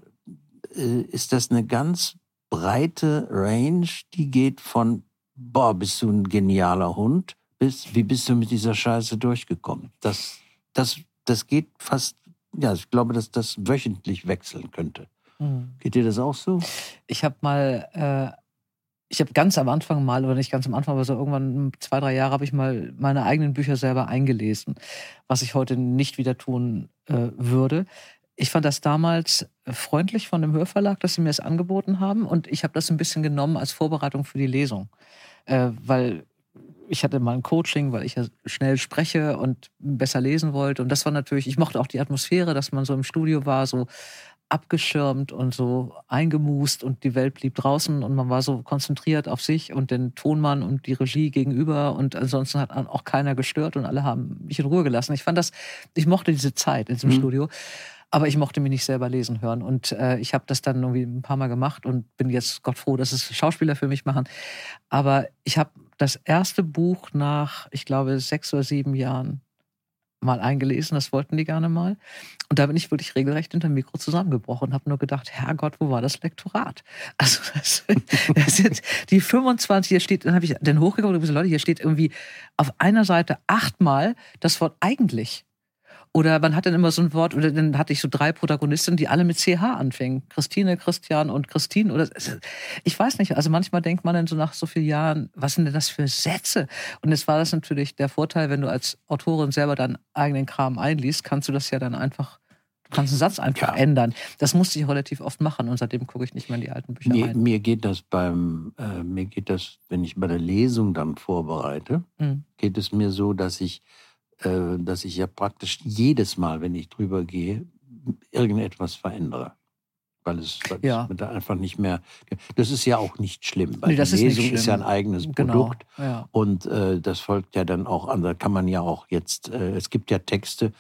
ist das eine ganz breite Range, die geht von, boah, bist du ein genialer Hund, bis, wie bist du mit dieser Scheiße durchgekommen? Das, das, das geht fast, ja, ich glaube, dass das wöchentlich wechseln könnte. Mhm. Geht dir das auch so? Ich habe mal äh, ich habe ganz am Anfang mal, oder nicht ganz am Anfang, aber so irgendwann zwei, drei Jahre habe ich mal meine eigenen Bücher selber eingelesen, was ich heute nicht wieder tun äh, würde. Ich fand das damals freundlich von dem Hörverlag, dass sie mir das angeboten haben und ich habe das ein bisschen genommen als Vorbereitung für die Lesung, äh, weil ich hatte mal ein Coaching, weil ich ja schnell spreche und besser lesen wollte. Und das war natürlich, ich mochte auch die Atmosphäre, dass man so im Studio war, so abgeschirmt und so eingemust und die Welt blieb draußen und man war so konzentriert auf sich und den Tonmann und die Regie gegenüber und ansonsten hat auch keiner gestört und alle haben mich in Ruhe gelassen. Ich fand das, ich mochte diese Zeit in diesem mhm. Studio, aber ich mochte mich nicht selber lesen hören und äh, ich habe das dann irgendwie ein paar Mal gemacht und bin jetzt Gott froh, dass es Schauspieler für mich machen. Aber ich habe das erste Buch nach, ich glaube, sechs oder sieben Jahren mal eingelesen, das wollten die gerne mal. Und da bin ich wirklich regelrecht hinter dem Mikro zusammengebrochen und habe nur gedacht, Herrgott, wo war das Lektorat? (laughs) Also das, (laughs) das sind die 25, hier steht, dann habe ich den hochgeguckt und Leute, hier steht irgendwie auf einer Seite achtmal das Wort eigentlich. Oder man hat dann immer so ein Wort, oder dann hatte ich so drei Protagonistinnen, die alle mit CH anfingen. Christine, Christian und Christine. Oder ich weiß nicht, also manchmal denkt man dann so nach so vielen Jahren, was sind denn das für Sätze? Und jetzt war das natürlich der Vorteil, wenn du als Autorin selber deinen eigenen Kram einliest, kannst du das ja dann einfach Du kannst einen Satz einfach ja. ändern. Das musste ich relativ oft machen und seitdem gucke ich nicht mehr in die alten Bücher mir, rein. Mir geht das beim, äh, mir geht das, wenn ich bei der Lesung dann vorbereite, mhm. geht es mir so, dass ich dass ich ja praktisch jedes Mal, wenn ich drüber gehe, irgendetwas verändere. Weil es, weil ja. es einfach nicht mehr. Das ist ja auch nicht schlimm, weil nee, die Lesung ist, ist, ja ein eigenes genau. Produkt. Ja. Und äh, das folgt ja dann auch an. Da kann man ja auch jetzt, äh, es gibt ja Texte,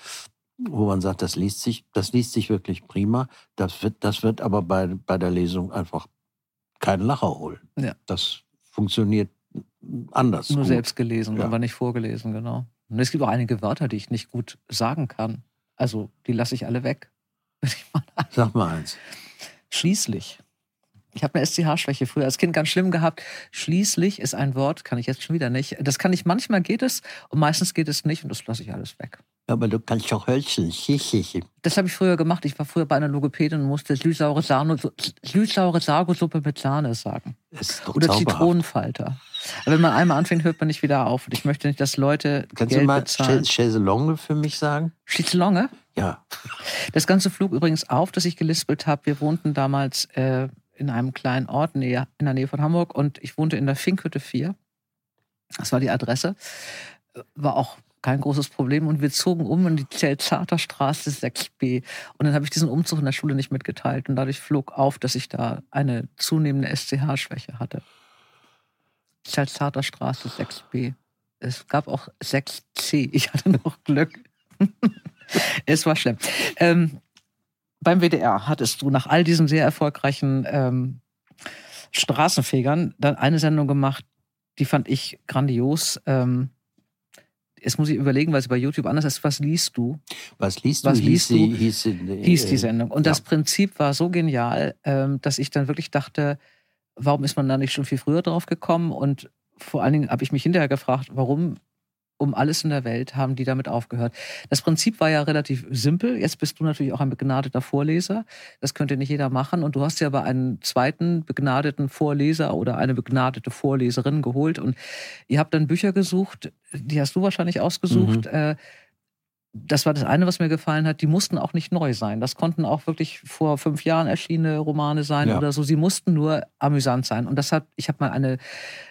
wo man sagt, das liest sich, das liest sich wirklich prima. Das wird, das wird aber bei, bei der Lesung einfach keinen Lacher holen. Ja. Das funktioniert anders. Nur gut. selbst gelesen, aber nicht vorgelesen, genau. Und es gibt auch einige Wörter, die ich nicht gut sagen kann. Also, die lasse ich alle weg. (laughs) Sag mal eins. Schließlich. Ich habe eine SCH-Schwäche früher als Kind ganz schlimm gehabt. Schließlich ist ein Wort, kann ich jetzt schon wieder nicht. Das kann ich, manchmal geht es und meistens geht es nicht und das lasse ich alles weg. Aber du kannst doch hölzeln. Das habe ich früher gemacht. Ich war früher bei einer Logopädin und musste süßsaure, Sahne, süßsaure Sargosuppe mit Sahne sagen. Oder Zitronenfalter. Aber wenn man einmal anfängt, hört man nicht wieder auf. Und ich möchte nicht, dass Leute Kannst Geld du mal bezahlen. Chaiselongue für mich sagen? Chaiselongue? Ja. Das Ganze flog übrigens auf, dass ich gelispelt habe. Wir wohnten damals äh, in einem kleinen Ort in der Nähe von Hamburg und ich wohnte in der Finkhütte 4. Das war die Adresse. War auch kein großes Problem. Und wir zogen um in die Zelzarter Straße 6b. Und dann habe ich diesen Umzug in der Schule nicht mitgeteilt. Und dadurch flog auf, dass ich da eine zunehmende SCH-Schwäche hatte. Zelzarter Straße 6b. Es gab auch 6c. Ich hatte noch Glück. (laughs) es war schlimm. Ähm, beim WDR hattest du nach all diesen sehr erfolgreichen ähm, Straßenfegern dann eine Sendung gemacht, die fand ich grandios. Ähm, jetzt muss ich überlegen, weil es bei YouTube anders ist. Was liest du? Was liest du? Was liest du? Hieß, hieß, hieß die Sendung. Und ja. das Prinzip war so genial, ähm, dass ich dann wirklich dachte, warum ist man da nicht schon viel früher drauf gekommen? Und vor allen Dingen habe ich mich hinterher gefragt, warum um alles in der Welt haben die damit aufgehört. Das Prinzip war ja relativ simpel. Jetzt bist du natürlich auch ein begnadeter Vorleser. Das könnte nicht jeder machen. Und du hast ja aber einen zweiten begnadeten Vorleser oder eine begnadete Vorleserin geholt. Und ihr habt dann Bücher gesucht, die hast du wahrscheinlich ausgesucht. Mhm. Äh, das war das eine, was mir gefallen hat. Die mussten auch nicht neu sein. Das konnten auch wirklich vor fünf Jahren erschienene Romane sein ja. oder so. Sie mussten nur amüsant sein. Und das hat, ich habe mal eine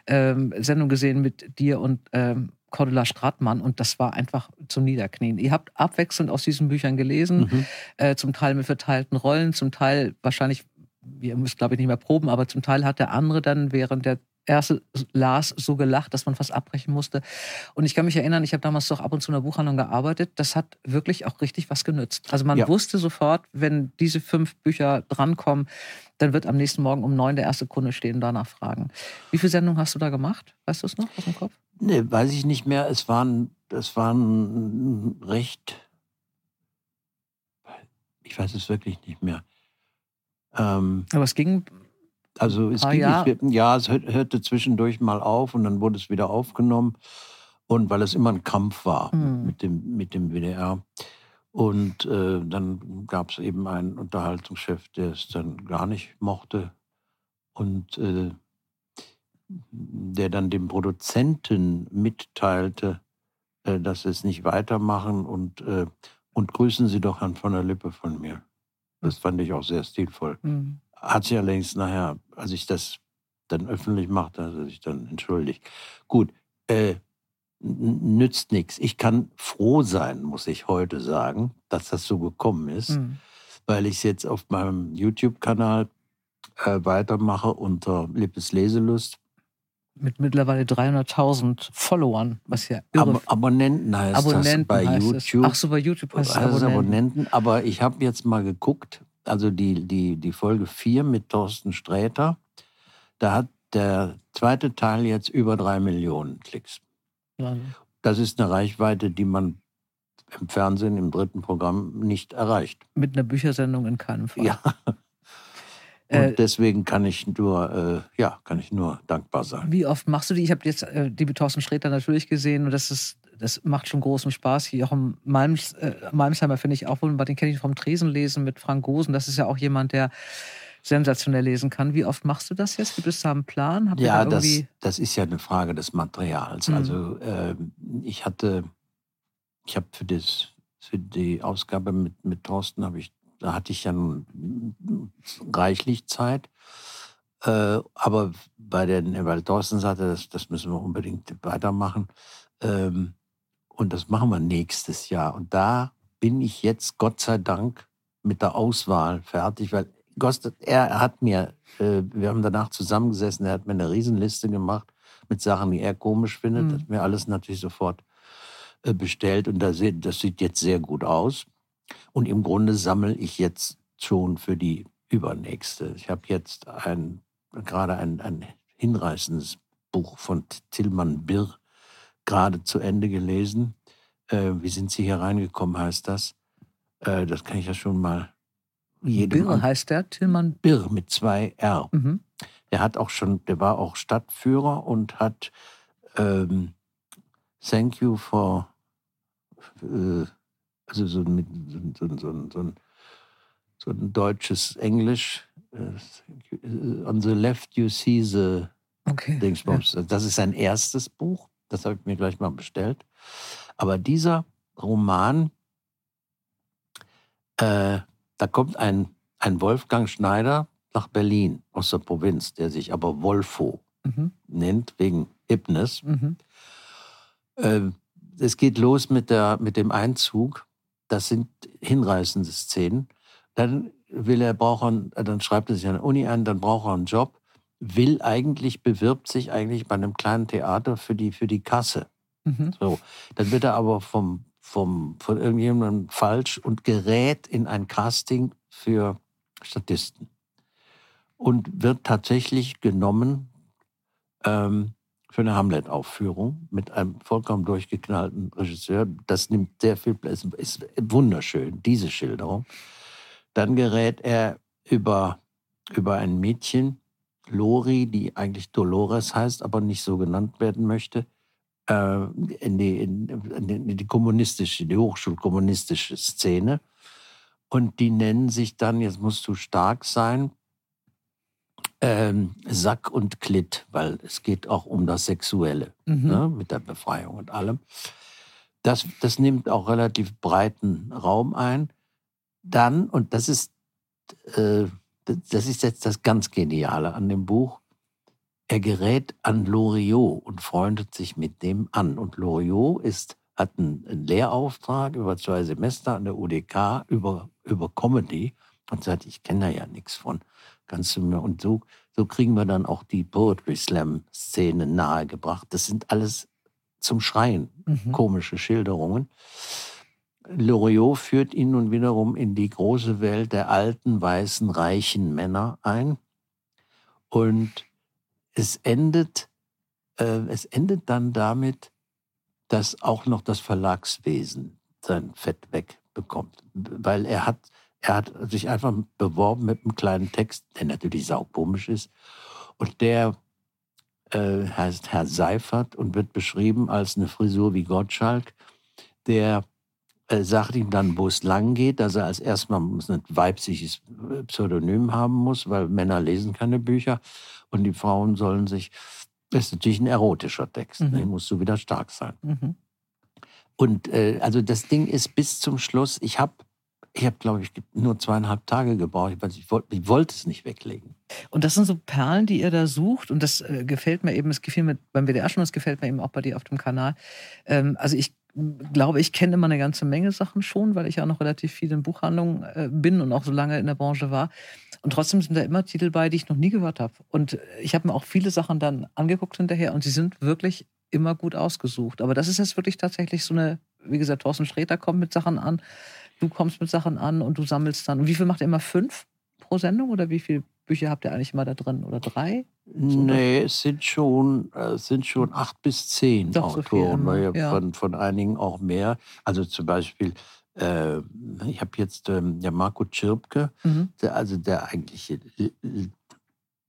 ähm, Sendung gesehen mit dir und ähm, Cordula Stratmann und das war einfach zum Niederknien. Ihr habt abwechselnd aus diesen Büchern gelesen, Mhm. äh, zum Teil mit verteilten Rollen, zum Teil wahrscheinlich, ihr müsst glaube ich nicht mehr proben, aber zum Teil hat der andere dann während der erste las so gelacht, dass man fast abbrechen musste. Und ich kann mich erinnern, ich habe damals doch ab und zu in einer Buchhandlung gearbeitet. Das hat wirklich auch richtig was genützt. Also man Ja. wusste sofort, wenn diese fünf Bücher drankommen, dann wird am nächsten Morgen um neun der erste Kunde stehen und danach fragen. Wie viele Sendungen hast du da gemacht? Weißt du es noch aus dem Kopf? Nee, weiß ich nicht mehr. Es waren, es waren recht. Ich weiß es wirklich nicht mehr. Ähm, Aber es ging also es ging Jahre. nicht, ja, es hör- hörte zwischendurch mal auf und dann wurde es wieder aufgenommen. Und weil es immer ein Kampf war Mhm. mit, dem, mit dem WDR. Und äh, dann gab es eben einen Unterhaltungschef, der es dann gar nicht mochte. Und äh, der dann dem Produzenten mitteilte, äh, dass sie es nicht weitermachen und, äh, und grüßen Sie doch Herrn von der Lippe von mir. Das fand ich auch sehr stilvoll. hm, Hat sich allerdings nachher, als ich das dann öffentlich machte, hat er sich dann entschuldigt. Gut, äh, nützt nichts. Ich kann froh sein, muss ich heute sagen, dass das so gekommen ist, hm. weil ich es jetzt auf meinem YouTube-Kanal äh, weitermache unter Lippes Leselust. Mit mittlerweile 300.000 Followern, was ja irre Ab Abonnenten heißt Abonnenten das bei heißt YouTube. Es. Ach so, bei YouTube heißt es Abonnenten. Abonnenten. Aber ich habe jetzt mal geguckt, also die, die, die Folge 4 mit Thorsten Sträter, da hat der zweite Teil jetzt über drei Millionen Klicks. Ja. Das ist eine Reichweite, die man im Fernsehen im dritten Programm nicht erreicht. Mit einer Büchersendung in keinem Fall. Ja. Und Äh, deswegen kann ich nur, äh, ja, kann ich nur dankbar sein. Wie oft machst du die? Ich habe jetzt äh, die mit Thorsten Sträter natürlich gesehen und das ist, das macht schon großen Spaß. Hier auch im Malms, äh, Malmsheimer finde ich auch wunderbar. Den kenne ich vom Tresenlesen mit Frank Gosen. Das ist ja auch jemand, der sensationell lesen kann. Wie oft machst du das jetzt? Gibt es da einen Plan? Habt Ja, da das, das ist ja eine Frage des Materials. Mhm. Also ähm, ich hatte, ich habe für das, für die Ausgabe mit, mit Thorsten habe ich, da hatte ich ja reichlich Zeit. Äh, aber bei den, weil Thorsten sagte, das, das müssen wir unbedingt weitermachen. Ähm, und das machen wir nächstes Jahr. Und da bin ich jetzt, Gott sei Dank, mit der Auswahl fertig, weil Gostet, er hat mir, äh, wir haben danach zusammengesessen, er hat mir eine Riesenliste gemacht mit Sachen, die er komisch findet. Mhm. Hat mir alles natürlich sofort äh, bestellt und das sieht, das sieht jetzt sehr gut aus. Und im Grunde sammle ich jetzt schon für die übernächste. Ich habe jetzt ein, gerade ein, ein hinreißendes Buch von Tillmann Birr gerade zu Ende gelesen. Äh, wie sind Sie hier reingekommen, heißt das. Äh, das kann ich ja schon mal jedem Birr heißt der, Tillmann. Birr mit zwei R. Mhm. Der hat auch schon, der war auch Stadtführer und hat ähm, Thank you for äh, also so, mit, so, so, so, so, ein, deutsches Englisch. Äh, on the left you see the Okay. Dingsbums. Das ist sein erstes Buch. Das habe ich mir gleich mal bestellt. Aber dieser Roman, äh, da kommt ein, ein Wolfgang Schneider nach Berlin aus der Provinz, der sich aber Wolfo Ja. Mhm. nennt, wegen Hipness. Mhm. Äh, es geht los mit, der, mit dem Einzug. Das sind hinreißende Szenen. Dann will er, braucht er, dann schreibt er sich an der Uni an, dann braucht er einen Job, will eigentlich, bewirbt sich eigentlich bei einem kleinen Theater für die, für die Kasse. Mhm. So, dann wird er aber vom, vom, von irgendjemandem falsch und gerät in ein Casting für Statisten. Und wird tatsächlich genommen ähm, für eine Hamlet-Aufführung mit einem vollkommen durchgeknallten Regisseur. Das nimmt sehr viel Platz, ist wunderschön, diese Schilderung. Dann gerät er über, über ein Mädchen, Lori, die eigentlich Dolores heißt, aber nicht so genannt werden möchte, äh, in, die, in, in, die, kommunistische, die hochschulkommunistische Szene. Und die nennen sich dann, jetzt musst du stark sein, ähm, Sack und Klit, weil es geht auch um das Sexuelle, Mhm. ne, mit der Befreiung und allem. Das, das nimmt auch relativ breiten Raum ein. Dann, und das ist, äh, das ist jetzt das ganz Geniale an dem Buch, er gerät an Loriot und freundet sich mit dem an. Und Loriot ist, hat einen, einen Lehrauftrag über zwei Semester an der UDK über, über Comedy und sagt, ich kenne da ja nichts von. Mir, und so, so kriegen wir dann auch die Poetry Slam-Szene nahegebracht. Das sind alles zum Schreien mhm. komische Schilderungen. Loriot führt ihn nun wiederum in die große Welt der alten, weißen, reichen Männer ein. Und es endet, äh, es endet dann damit, dass auch noch das Verlagswesen sein Fett wegbekommt. Weil er hat, er hat sich einfach beworben mit einem kleinen Text, der natürlich saukomisch ist. Und der äh, heißt Herr Seifert und wird beschrieben als eine Frisur wie Gottschalk, der äh, sagt ihm dann, wo es lang geht, dass er als erstmal ein weibliches Pseudonym haben muss, weil Männer lesen keine Bücher und die Frauen sollen sich, das ist natürlich ein erotischer Text, mhm. ne, musst du wieder stark sein. Mhm. Und äh, also das Ding ist bis zum Schluss, ich habe ich habe, glaube ich, nur zweieinhalb Tage gebraucht, ich, wollte, ich wollte es nicht weglegen. Und das sind so Perlen, die ihr da sucht. Und das äh, gefällt mir eben, es gefiel mir beim WDR schon, das gefällt mir eben auch bei dir auf dem Kanal. Ähm, also ich glaube, ich kenne immer eine ganze Menge Sachen schon, weil ich ja noch relativ viel in Buchhandlungen äh, bin und auch so lange in der Branche war. Und trotzdem sind da immer Titel bei, die ich noch nie gehört habe. Und ich habe mir auch viele Sachen dann angeguckt hinterher und sie sind wirklich immer gut ausgesucht. Aber das ist jetzt wirklich tatsächlich so eine, wie gesagt, Thorsten Sträter kommt mit Sachen an, du kommst mit Sachen an und du sammelst dann. Und wie viel macht ihr immer? Fünf pro Sendung oder wie viele Bücher habt ihr eigentlich immer da drin? Oder drei? So nee, es sind schon, äh, es sind schon acht bis zehn Doch, Autoren, so ja. von, von einigen auch mehr. Also zum Beispiel, äh, ich habe jetzt ähm, der Marco Tschirpke, mhm. der, also der eigentliche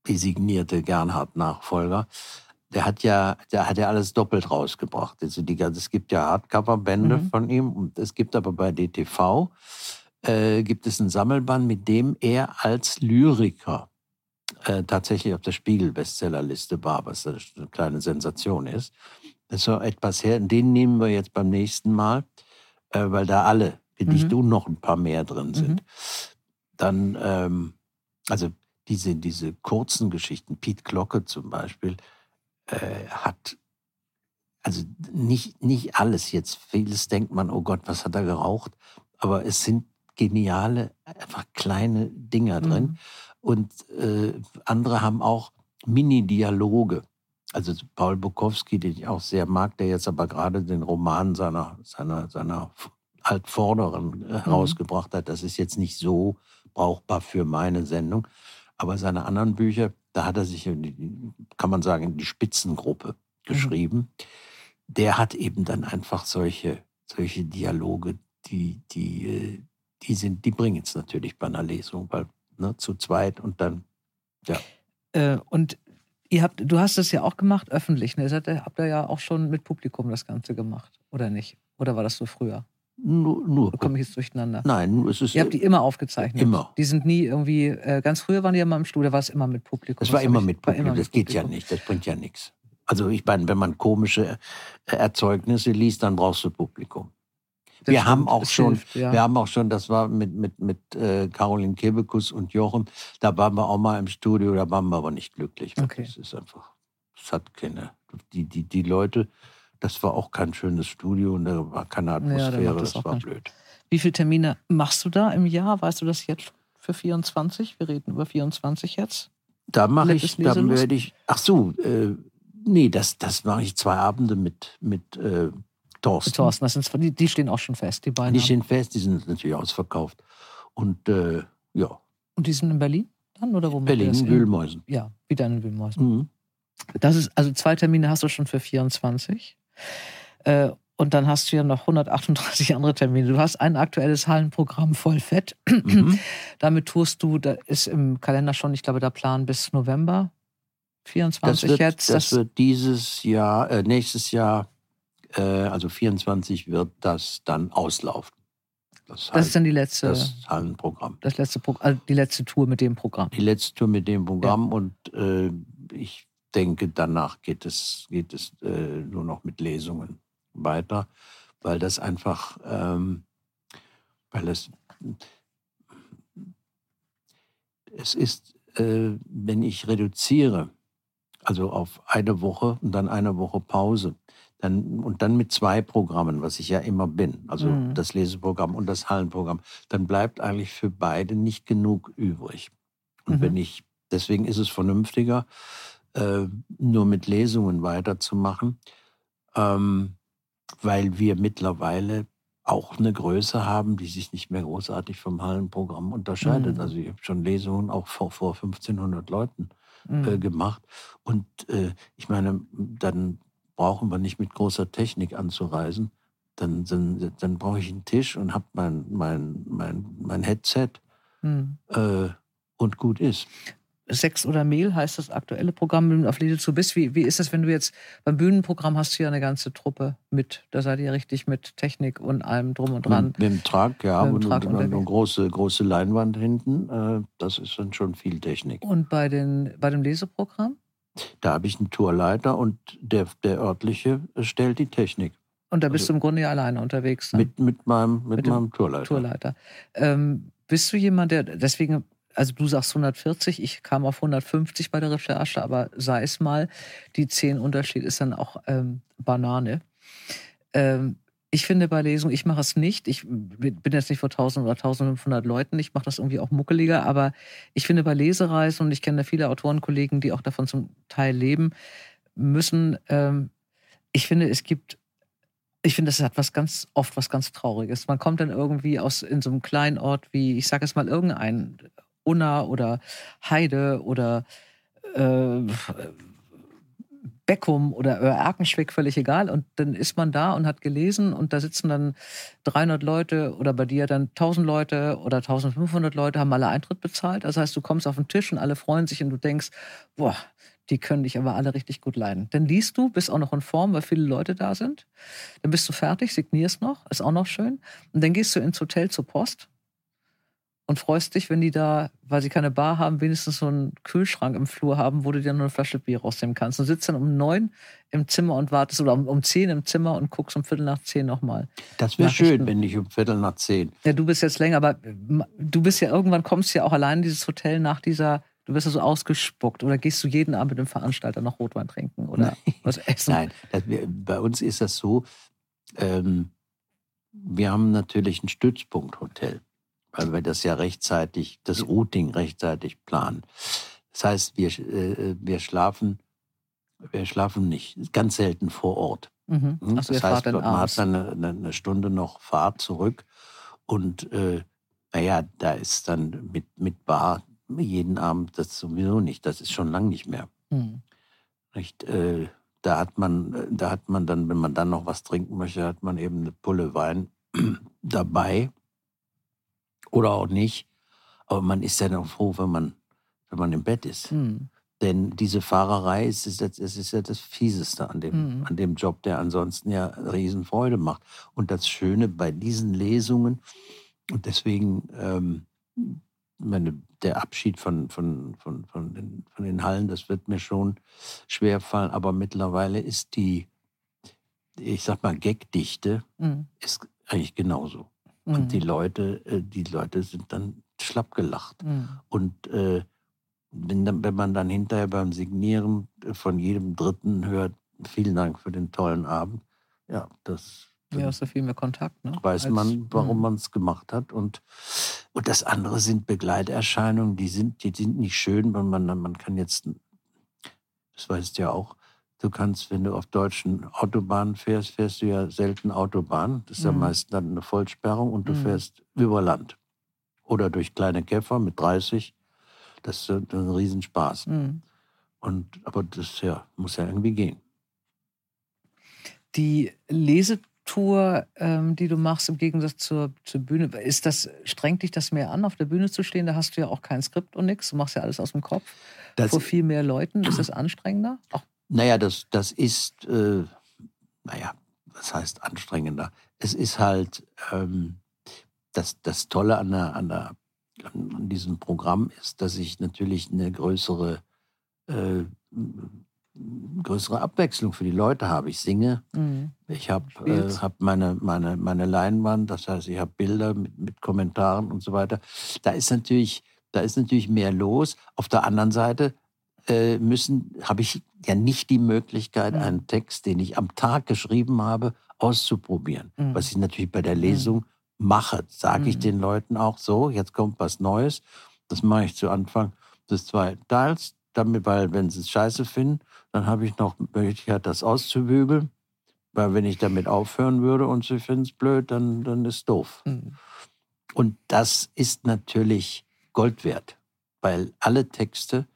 designierte Gernhardt-Nachfolger, der hat ja, der hat ja alles doppelt rausgebracht. Also die, es gibt ja Hardcover-Bände mhm. von ihm und es gibt aber bei DTV äh, gibt es einen Sammelband, mit dem er als Lyriker äh, tatsächlich auf der Spiegel-Bestsellerliste war, was eine kleine Sensation ist. Das ist so etwas her. Den nehmen wir jetzt beim nächsten Mal, äh, weil da alle, wie mhm. du, noch ein paar mehr drin sind. Mhm. Dann, ähm, also diese, diese kurzen Geschichten, Piet Glocke zum Beispiel, äh, hat also nicht, nicht alles jetzt. Vieles denkt man, oh Gott, was hat er geraucht? Aber es sind geniale, einfach kleine Dinger drin. Mhm. Und äh, andere haben auch Mini-Dialoge. Also Paul Bukowski, den ich auch sehr mag, der jetzt aber gerade den Roman seiner, seiner, seiner Altvorderen äh, mhm. herausgebracht hat. Das ist jetzt nicht so brauchbar für meine Sendung. Aber seine anderen Bücher, da hat er sich, kann man sagen, in die Spitzengruppe mhm. geschrieben. Mhm. Der hat eben dann einfach solche, solche Dialoge, die, die, äh, die sind, die bringen es natürlich bei einer Lesung, weil ne, zu zweit und dann, ja. Äh, und ihr habt, du hast es ja auch gemacht, öffentlich. Ne? Ihr habt ihr ja auch schon mit Publikum das Ganze gemacht, oder nicht? Oder war das so früher? Nur, nur. Komme ich jetzt durcheinander? Nein, es ist. Ihr habt die immer aufgezeichnet. Immer. Die sind nie irgendwie. Äh, ganz früher waren die immer im Studio, war es immer mit Publikum. Es war immer mit Publikum. Immer das geht Publikum. ja nicht. Das bringt ja nichts. Also ich meine, wenn man komische Erzeugnisse liest, dann brauchst du Publikum wir stimmt, haben auch schon, hilft, ja. wir haben auch schon, das war mit, mit, mit äh, Caroline Kebekus und Jochen, da waren wir auch mal im Studio, da waren wir aber nicht glücklich. Okay. Das ist einfach, es hat keine, die, die, die Leute, das war auch kein schönes Studio und da war keine Atmosphäre, ja, das, das war blöd. Wie viele Termine machst du da im Jahr? Weißt du das jetzt für 24? Wir reden über 24 jetzt. Da mache ich, da werde ich, ach so, äh, nee, das, das mache ich zwei Abende mit, mit äh, Thorsten. Thorsten, das sind, die, die stehen auch schon fest, die beiden. Die stehen fest, die sind natürlich ausverkauft. Und äh, ja. Und die sind in Berlin dann oder wo? Berlin, in Wühlmäusen. Ja, wieder in Wühlmäusen. Mhm. Das ist, also zwei Termine hast du schon für 24. Äh, und dann hast du ja noch 138 andere Termine. Du hast ein aktuelles Hallenprogramm voll fett. Mhm. (clears throat) Damit tust du, da ist im Kalender schon, ich glaube, der Plan bis November 24 das wird, jetzt. Das, das, wird dieses Jahr, äh, nächstes Jahr äh, also 24 wird das dann auslaufen. Das, das ist dann die letzte. Das Hallenprogramm. Das letzte Pro also die letzte Tour mit dem Programm. Die letzte Tour mit dem Programm ja. und äh, ich denke, danach geht es, geht es äh, nur noch mit Lesungen weiter, weil das einfach, ähm, weil es, es ist, äh, wenn ich reduziere Also auf eine Woche und dann eine Woche Pause. Dann, und dann mit zwei Programmen, was ich ja immer bin, also mhm. das Leseprogramm und das Hallenprogramm, dann bleibt eigentlich für beide nicht genug übrig. Und mhm. wenn ich, deswegen ist es vernünftiger, äh, nur mit Lesungen weiterzumachen, ähm, weil wir mittlerweile auch eine Größe haben, die sich nicht mehr großartig vom Hallenprogramm unterscheidet. Mhm. Also ich habe schon Lesungen auch vor, vor 1500 Leuten äh, mhm. gemacht. Und äh, ich meine, dann brauchen wir nicht mit großer Technik anzureisen. Dann, dann, dann brauche ich einen Tisch und habe mein, mein, mein, mein Headset mhm. äh, und gut ist. Sex oder Mehl heißt das aktuelle Programm, wenn du auf Lidl zu bist. Wie, wie ist das, wenn du jetzt beim Bühnenprogramm hast du ja eine ganze Truppe mit. Da seid ihr richtig mit Technik und allem drum und dran. Mit, dem Trag, ja, mit und, Trag und, und eine große, große Leinwand hinten. Äh, das ist dann schon viel Technik. Und bei, den, bei dem Leseprogramm? Da habe ich einen Tourleiter und der, der örtliche stellt die Technik. Und da bist also, du im Grunde ja alleine unterwegs. Dann? Mit, mit meinem, mit, mit meinem Tourleiter. Tourleiter. Ähm, bist du jemand, der, deswegen also du sagst 140, ich kam auf 150 bei der Recherche, aber sei es mal, die 10 Unterschied ist dann auch ähm, Banane. Ähm, ich finde bei Lesung, ich mache es nicht. Ich bin jetzt nicht vor 1000 oder 1500 Leuten. Ich mache das irgendwie auch muckeliger. Aber ich finde bei Lesereisen, und ich kenne viele Autorenkollegen, die auch davon zum Teil leben, müssen, ähm, ich finde, es gibt ich finde, das hat was ganz oft was ganz Trauriges. Man kommt dann irgendwie aus in so einem kleinen Ort wie, ich sage es mal, irgendein Unna oder Heide oder äh, Beckum oder äh, Erkenschwick, völlig egal. Und dann ist man da und hat gelesen und da sitzen dann 300 Leute oder bei dir dann 1000 Leute oder 1500 Leute, haben alle Eintritt bezahlt. Das heißt, du kommst auf den Tisch und alle freuen sich und du denkst, boah, die können dich aber alle richtig gut leiden. Dann liest du, bist auch noch in Form, weil viele Leute da sind. Dann bist du fertig, signierst noch, ist auch noch schön. Und dann gehst du ins Hotel zur Post und freust dich, wenn die da, weil sie keine Bar haben, wenigstens so einen Kühlschrank im Flur haben, wo du dir nur eine Flasche Bier rausnehmen kannst. Und sitzt dann um neun im Zimmer und wartest oder um, um zehn im Zimmer und guckst um Viertel nach zehn nochmal. Das wäre schön, wenn nicht um Viertel nach zehn. Ja, du bist jetzt länger, aber du bist ja irgendwann kommst ja auch allein in dieses Hotel nach dieser Du wirst ja so ausgespuckt oder gehst du jeden Abend mit dem Veranstalter noch Rotwein trinken oder Nein. (laughs) was essen? Nein, das, bei uns ist das so, ähm, wir haben natürlich ein Stützpunkthotel weil wir das ja rechtzeitig, das Routing rechtzeitig planen. Das heißt, wir, äh, wir schlafen, wir schlafen nicht, ganz selten vor Ort. Mhm. Hm? Also das heißt, man hat dann eine, eine, Stunde noch Fahrt zurück und äh, naja, da ist dann mit, mit Bar jeden Abend das sowieso nicht. Das ist schon lang nicht mehr. Mhm. Nicht, äh, da hat man, da hat man dann, wenn man dann noch was trinken möchte, hat man eben eine Pulle Wein (clears throat) dabei oder auch nicht. Aber man ist ja dann froh, wenn man, wenn man im Bett ist. Mhm. Denn diese Fahrerei ist, ist, ist, ist ja das Fieseste an dem, mhm. an dem Job, der ansonsten ja Riesenfreude macht. Und das Schöne bei diesen Lesungen, und deswegen, ähm, meine, der Abschied von, von, von, von, den, von den Hallen, das wird mir schon schwer fallen. Aber mittlerweile ist die, ich sag mal, Gagdichte mhm. ist eigentlich genauso. Mhm. Und die Leute, äh, die Leute sind dann schlapp gelacht. Mhm. Und äh, wenn, wenn man dann hinterher beim Signieren von jedem Dritten hört, vielen Dank für den tollen Abend, ja, das ja, du viel mehr Kontakt, ne? Weiß Als, man, warum mhm. man es gemacht hat. Und, und das andere sind Begleiterscheinungen, die sind, die sind nicht schön, weil man, man kann jetzt, das weißt du ja auch, Du kannst, wenn du auf deutschen Autobahnen fährst, fährst du ja selten Autobahn. Das ist mhm. ja meist dann eine Vollsperrung und du mhm. fährst über Land. Oder durch kleine Käfer mit 30. Das ist ein Riesenspaß. Mhm. Und, aber das ja, muss ja irgendwie gehen. Die Lesetour, ähm, die du machst, im Gegensatz zur, zur Bühne, ist das, strengt dich das mehr an, auf der Bühne zu stehen? Da hast du ja auch kein Skript und nichts. Du machst ja alles aus dem Kopf. Das, vor viel mehr Leuten. Ist das anstrengender? Auch naja, das, das ist, äh, naja, was heißt anstrengender? Es ist halt, ähm, das, das Tolle an, der, an, der, an diesem Programm ist, dass ich natürlich eine größere, äh, größere Abwechslung für die Leute habe. Ich singe, mhm. ich habe äh, hab meine, meine, meine Leinwand, das heißt, ich habe Bilder mit, mit Kommentaren und so weiter. Da ist natürlich, da ist natürlich mehr los. Auf der anderen Seite äh, müssen, habe ich ja nicht die Möglichkeit, Mhm. einen Text, den ich am Tag geschrieben habe, auszuprobieren. Mhm. Was ich natürlich bei der Lesung mache, sage ich Mhm. den Leuten auch so, jetzt kommt was Neues. Das mache ich zu Anfang des zweiten Teils, damit, weil wenn sie es scheiße finden, dann habe ich noch Möglichkeit, das auszubügeln. Weil wenn ich damit aufhören würde und sie finden es blöd, dann, dann ist es doof. Mhm. Und das ist natürlich Gold wert, weil alle Texte,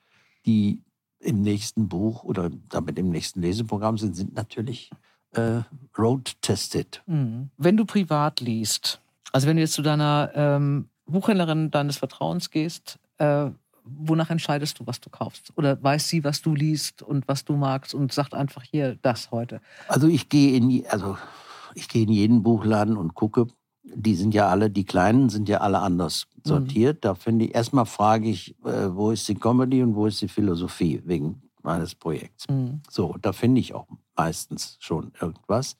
die im nächsten Buch oder damit im nächsten Leseprogramm sind, sind natürlich äh, road-tested. Mhm. Wenn du privat liest, also wenn du jetzt zu deiner ähm, Buchhändlerin deines Vertrauens gehst, äh, wonach entscheidest du, was du kaufst? Oder weiß sie, was du liest und was du magst und sagt einfach hier das heute? Also ich gehe in, also ich gehe in jeden Buchladen und gucke. Die sind ja alle, die kleinen sind ja alle anders sortiert. Da finde ich, erstmal frage ich, äh, wo ist die Comedy und wo ist die Philosophie wegen meines Projekts. Mhm. So, da finde ich auch meistens schon irgendwas.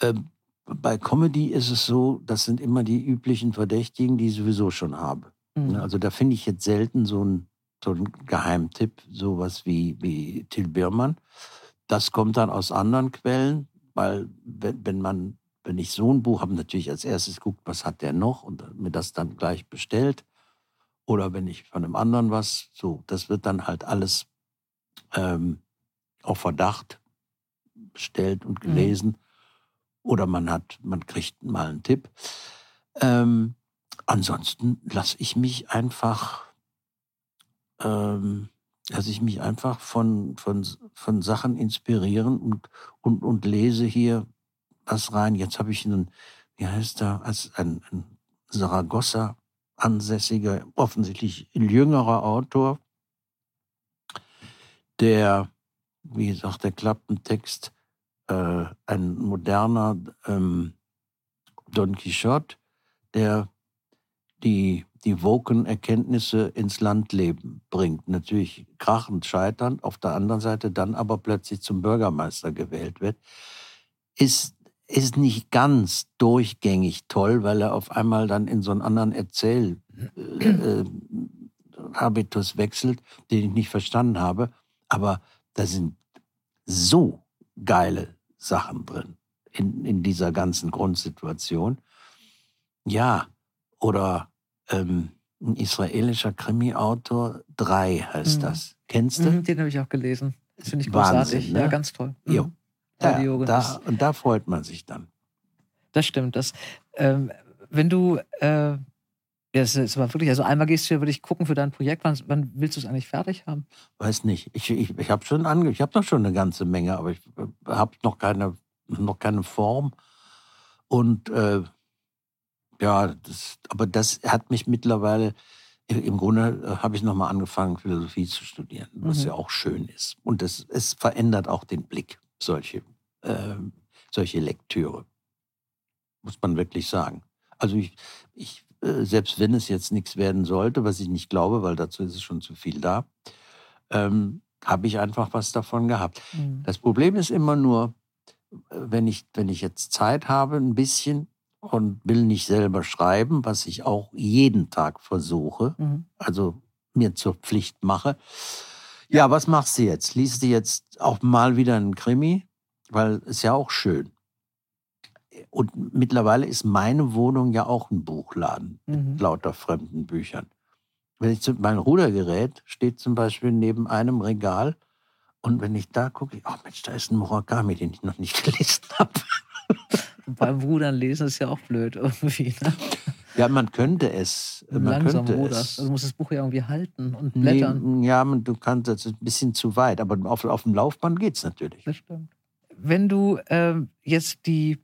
Ähm, bei Comedy ist es so, das sind immer die üblichen Verdächtigen, die ich sowieso schon habe. Mhm. Also da finde ich jetzt selten so einen so einen Geheimtipp, sowas wie, wie Till Birmann. Das kommt dann aus anderen Quellen, weil wenn, wenn man, wenn ich so ein Buch habe, natürlich als erstes guckt, was hat der noch und mir das dann gleich bestellt. Oder wenn ich von einem anderen was, so, das wird dann halt alles ähm, auf Verdacht bestellt und Mhm. gelesen. Oder man hat, man kriegt mal einen Tipp. Ähm, ansonsten lasse ich mich einfach, ähm, lasse ich mich einfach von, von, von Sachen inspirieren und, und, und lese hier was rein. Jetzt habe ich einen, wie heißt er, als ein, ein Saragossa ansässiger, offensichtlich jüngerer Autor, der, wie sagt der Klappentext, äh, ein moderner ähm, Don Quixote, der die, die woken Erkenntnisse ins Landleben bringt. Natürlich krachend scheiternd, auf der anderen Seite dann aber plötzlich zum Bürgermeister gewählt wird, ist, ist nicht ganz durchgängig toll, weil er auf einmal dann in so einen anderen Erzähl äh, äh, wechselt, den ich nicht verstanden habe. Aber da sind so geile Sachen drin in, in dieser ganzen Grundsituation. Ja, oder ähm, ein israelischer Krimi-Autor, drei heißt Mhm. das. Kennst du? Mhm, den habe ich auch gelesen. Das finde ich Wahnsinn, großartig. ne? Ja, ganz toll. Mhm. Jo. Diogenes. da, und da freut man sich dann. Das stimmt. Das, ähm, wenn du, äh, ja, es ist aber wirklich, also einmal gehst du ja wirklich gucken für dein Projekt, wann, wann willst du es eigentlich fertig haben? Weiß nicht. Ich, ich, ich habe schon ange ich habe noch schon eine ganze Menge, aber ich habe noch keine, noch keine Form. Und äh, ja, das, aber das hat mich mittlerweile, im Grunde äh, habe ich nochmal angefangen, Philosophie zu studieren, was Mhm. ja auch schön ist. Und es, es verändert auch den Blick, solche, äh, solche Lektüre. Muss man wirklich sagen. Also ich, ich äh, selbst wenn es jetzt nichts werden sollte, was ich nicht glaube, weil dazu ist es schon zu viel da, ähm, habe ich einfach was davon gehabt. Mhm. Das Problem ist immer nur, äh, wenn ich, wenn ich jetzt Zeit habe, ein bisschen und will nicht selber schreiben, was ich auch jeden Tag versuche, Mhm. also mir zur Pflicht mache. Ja, was machst du jetzt? Liest du jetzt auch mal wieder einen Krimi? Weil ist ja auch schön. Und mittlerweile ist meine Wohnung ja auch ein Buchladen Mhm. mit lauter fremden Büchern. Wenn ich zu, mein Rudergerät steht zum Beispiel neben einem Regal und wenn ich da gucke, oh Mensch, da ist ein Murakami, den ich noch nicht (laughs) gelesen habe. Beim Rudern lesen ist ja auch blöd irgendwie. Ne? Ja, man könnte es. Man Langsam könnte ruderst. es. Also du musst das Buch ja irgendwie halten und blättern. Nee, ja, man- du kannst, das ist ein bisschen zu weit, aber auf, auf dem Laufband geht es natürlich. Das stimmt. Wenn du ähm, jetzt die,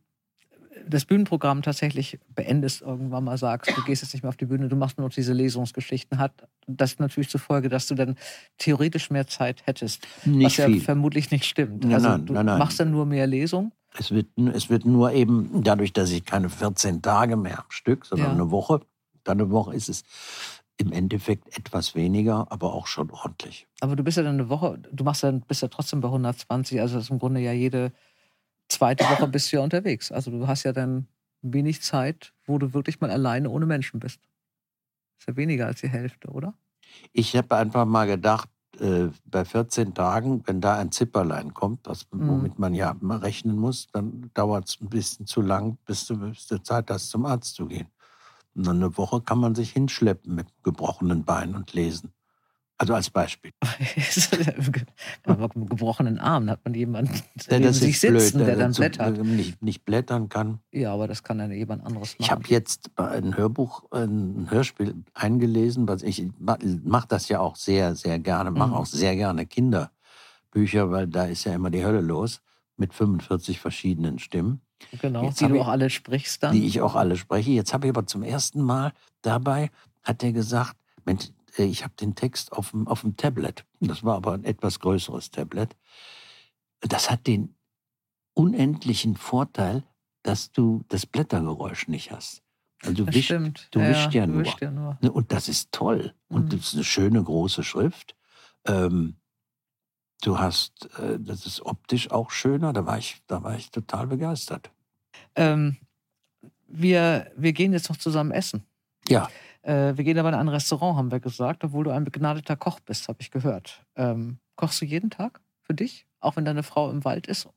das Bühnenprogramm tatsächlich beendest, irgendwann mal sagst, du gehst jetzt nicht mehr auf die Bühne, du machst nur noch diese Lesungsgeschichten, hat das natürlich zur Folge, dass du dann theoretisch mehr Zeit hättest. Nicht was ja viel. vermutlich nicht stimmt. Nein, also nein, du nein, nein. machst dann nur mehr Lesung. Es wird, es wird nur eben, dadurch, dass ich keine 14 Tage mehr am Stück, sondern Ja. eine Woche, dann eine Woche ist es im Endeffekt etwas weniger, aber auch schon ordentlich. Aber du bist ja dann eine Woche, du machst dann, bist ja trotzdem bei 120, also das ist im Grunde ja jede zweite Woche bist du ja unterwegs. Also du hast ja dann wenig Zeit, wo du wirklich mal alleine ohne Menschen bist. Ist ja weniger als die Hälfte, oder? Ich habe einfach mal gedacht, äh, bei 14 Tagen, wenn da ein Zipperlein kommt, das, Mhm. womit man ja mal rechnen muss, dann dauert es ein bisschen zu lang, bis du, bis du Zeit hast, zum Arzt zu gehen. Und dann eine Woche kann man sich hinschleppen mit gebrochenen Beinen und lesen. Also als Beispiel. (laughs) Mit einem gebrochenen Arm hat man jemanden Der neben sich sitzen, der dann so- blättert. Nicht, nicht blättern kann. Ja, aber das kann dann jemand anderes Ich machen. habe jetzt ein Hörbuch, ein Hörspiel eingelesen, was ich mache das ja auch sehr, sehr gerne, mache Mhm. auch sehr gerne Kinderbücher, weil da ist ja immer die Hölle los mit 45 verschiedenen Stimmen, genau, Jetzt die du ich- auch alle sprichst dann. die ich auch alle spreche. Jetzt habe ich aber zum ersten Mal dabei, hat er gesagt, Mensch, ich habe den Text auf dem, auf dem Tablet. Das war aber ein etwas größeres Tablet. Das hat den unendlichen Vorteil, dass du das Blättergeräusch nicht hast. Also du wischst stimmt. du wischst ja nur. ja nur. Ne, Und das ist toll. Und Mhm. das ist eine schöne große Schrift. Ähm, du hast, äh, das ist optisch auch schöner. Da war ich, da war ich total begeistert. Ähm, wir, wir gehen jetzt noch zusammen essen. Ja, Äh, wir gehen aber in ein Restaurant, haben wir gesagt, obwohl du ein begnadeter Koch bist, habe ich gehört. Ähm, kochst du jeden Tag für dich, auch wenn deine Frau im Wald ist?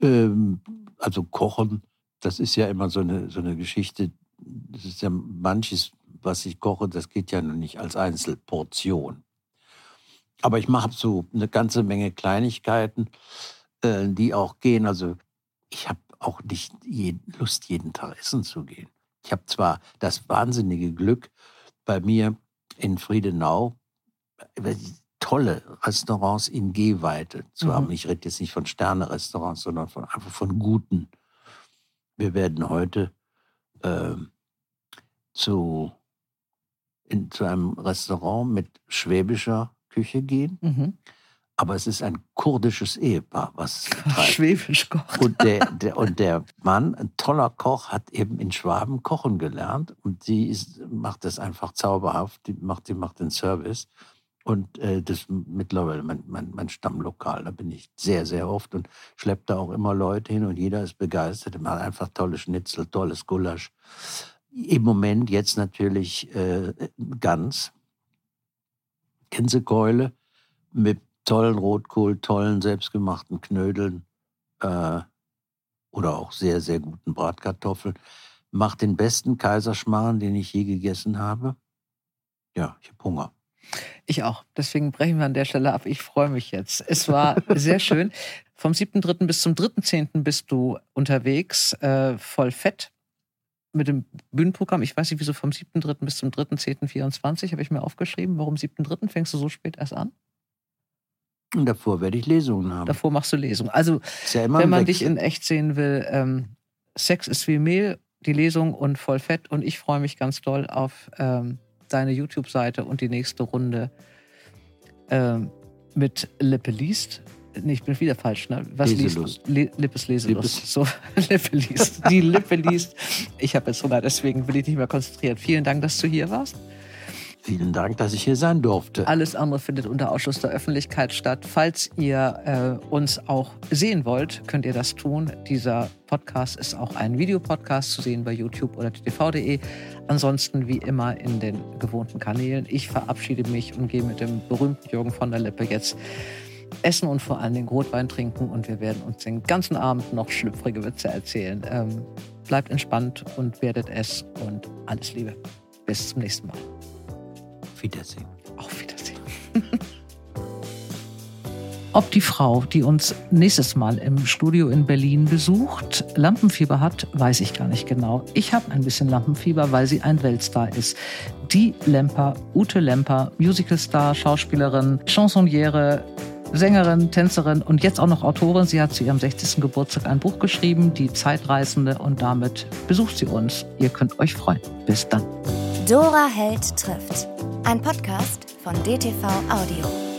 ähm, also Kochen, das ist ja immer so eine, so eine Geschichte. Das ist ja manches, was ich koche, das geht ja noch nicht als Einzelportion. Aber ich mache so eine ganze Menge Kleinigkeiten, äh, die auch gehen. Also ich habe auch nicht je, Lust, jeden Tag essen zu gehen. Ich habe zwar das wahnsinnige Glück, bei mir in Friedenau äh, tolle Restaurants in Gehweite zu Mhm. haben. Ich rede jetzt nicht von Sterne-Restaurants, sondern von, einfach von guten. Wir werden heute ähm, zu, in, zu einem Restaurant mit schwäbischer Küche gehen, Mhm. Aber es ist ein kurdisches Ehepaar, was. Schwäbisch kocht. Und der, der, und der Mann, ein toller Koch, hat eben in Schwaben kochen gelernt. Und sie ist, macht das einfach zauberhaft. Die macht, die macht den Service. Und äh, das ist mittlerweile mein, mein, mein Stammlokal. Da bin ich sehr, sehr oft und schleppe da auch immer Leute hin und jeder ist begeistert. Die machen einfach tolle Schnitzel, tolles Gulasch. Im Moment jetzt natürlich äh, Gans. Gänsekeule mit tollen Rotkohl, tollen selbstgemachten Knödeln äh, oder auch sehr, sehr guten Bratkartoffeln. Macht den besten Kaiserschmarrn, den ich je gegessen habe. Ja, ich habe Hunger. Ich auch. Deswegen brechen wir an der Stelle ab. Ich freue mich jetzt. Es war sehr (laughs) schön. Vom 7.3. bis zum 3.10. bist du unterwegs, äh, voll fett mit dem Bühnenprogramm. Ich weiß nicht, wieso vom 7.3. bis zum 3.10.24 habe ich mir aufgeschrieben. Warum 7.3. fängst du so spät erst an? Und davor werde ich Lesungen haben. Davor machst du Lesung. Also, ja wenn man dich Wechsel. in echt sehen will, ähm, Sex ist wie Mehl, die Lesung und voll fett. Und ich freue mich ganz doll auf ähm, deine YouTube-Seite und die nächste Runde ähm, mit Lippe liest. Nee, ich bin wieder falsch, ne? Was Leselust. liest du? Le Lippes Leselust. Lippes. So, (laughs) Lippe liest. Die Lippe liest. Ich habe jetzt Hunger, deswegen will ich nicht mehr konzentriert. Vielen Dank, dass du hier warst. Vielen Dank, dass ich hier sein durfte. Alles andere findet unter Ausschluss der Öffentlichkeit statt. Falls ihr äh, uns auch sehen wollt, könnt ihr das tun. Dieser Podcast ist auch ein Videopodcast zu sehen bei YouTube oder tv.de. Ansonsten wie immer in den gewohnten Kanälen. Ich verabschiede mich und gehe mit dem berühmten Jürgen von der Lippe jetzt essen und vor allen Dingen Rotwein trinken und wir werden uns den ganzen Abend noch schlüpfrige Witze erzählen. Ähm, bleibt entspannt und werdet es und alles Liebe. Bis zum nächsten Mal. Auf Wiedersehen. Auf Wiedersehen. (laughs) Ob die Frau, die uns nächstes Mal im Studio in Berlin besucht, Lampenfieber hat, weiß ich gar nicht genau. Ich habe ein bisschen Lampenfieber, weil sie ein Weltstar ist. Die Lemper, Ute Lemper, Musicalstar, Schauspielerin, Chansonniere, Sängerin, Tänzerin und jetzt auch noch Autorin. Sie hat zu ihrem 60. Geburtstag ein Buch geschrieben, Die Zeitreisende, und damit besucht sie uns. Ihr könnt euch freuen. Bis dann. Dora Held trifft. Ein Podcast von DTV Audio.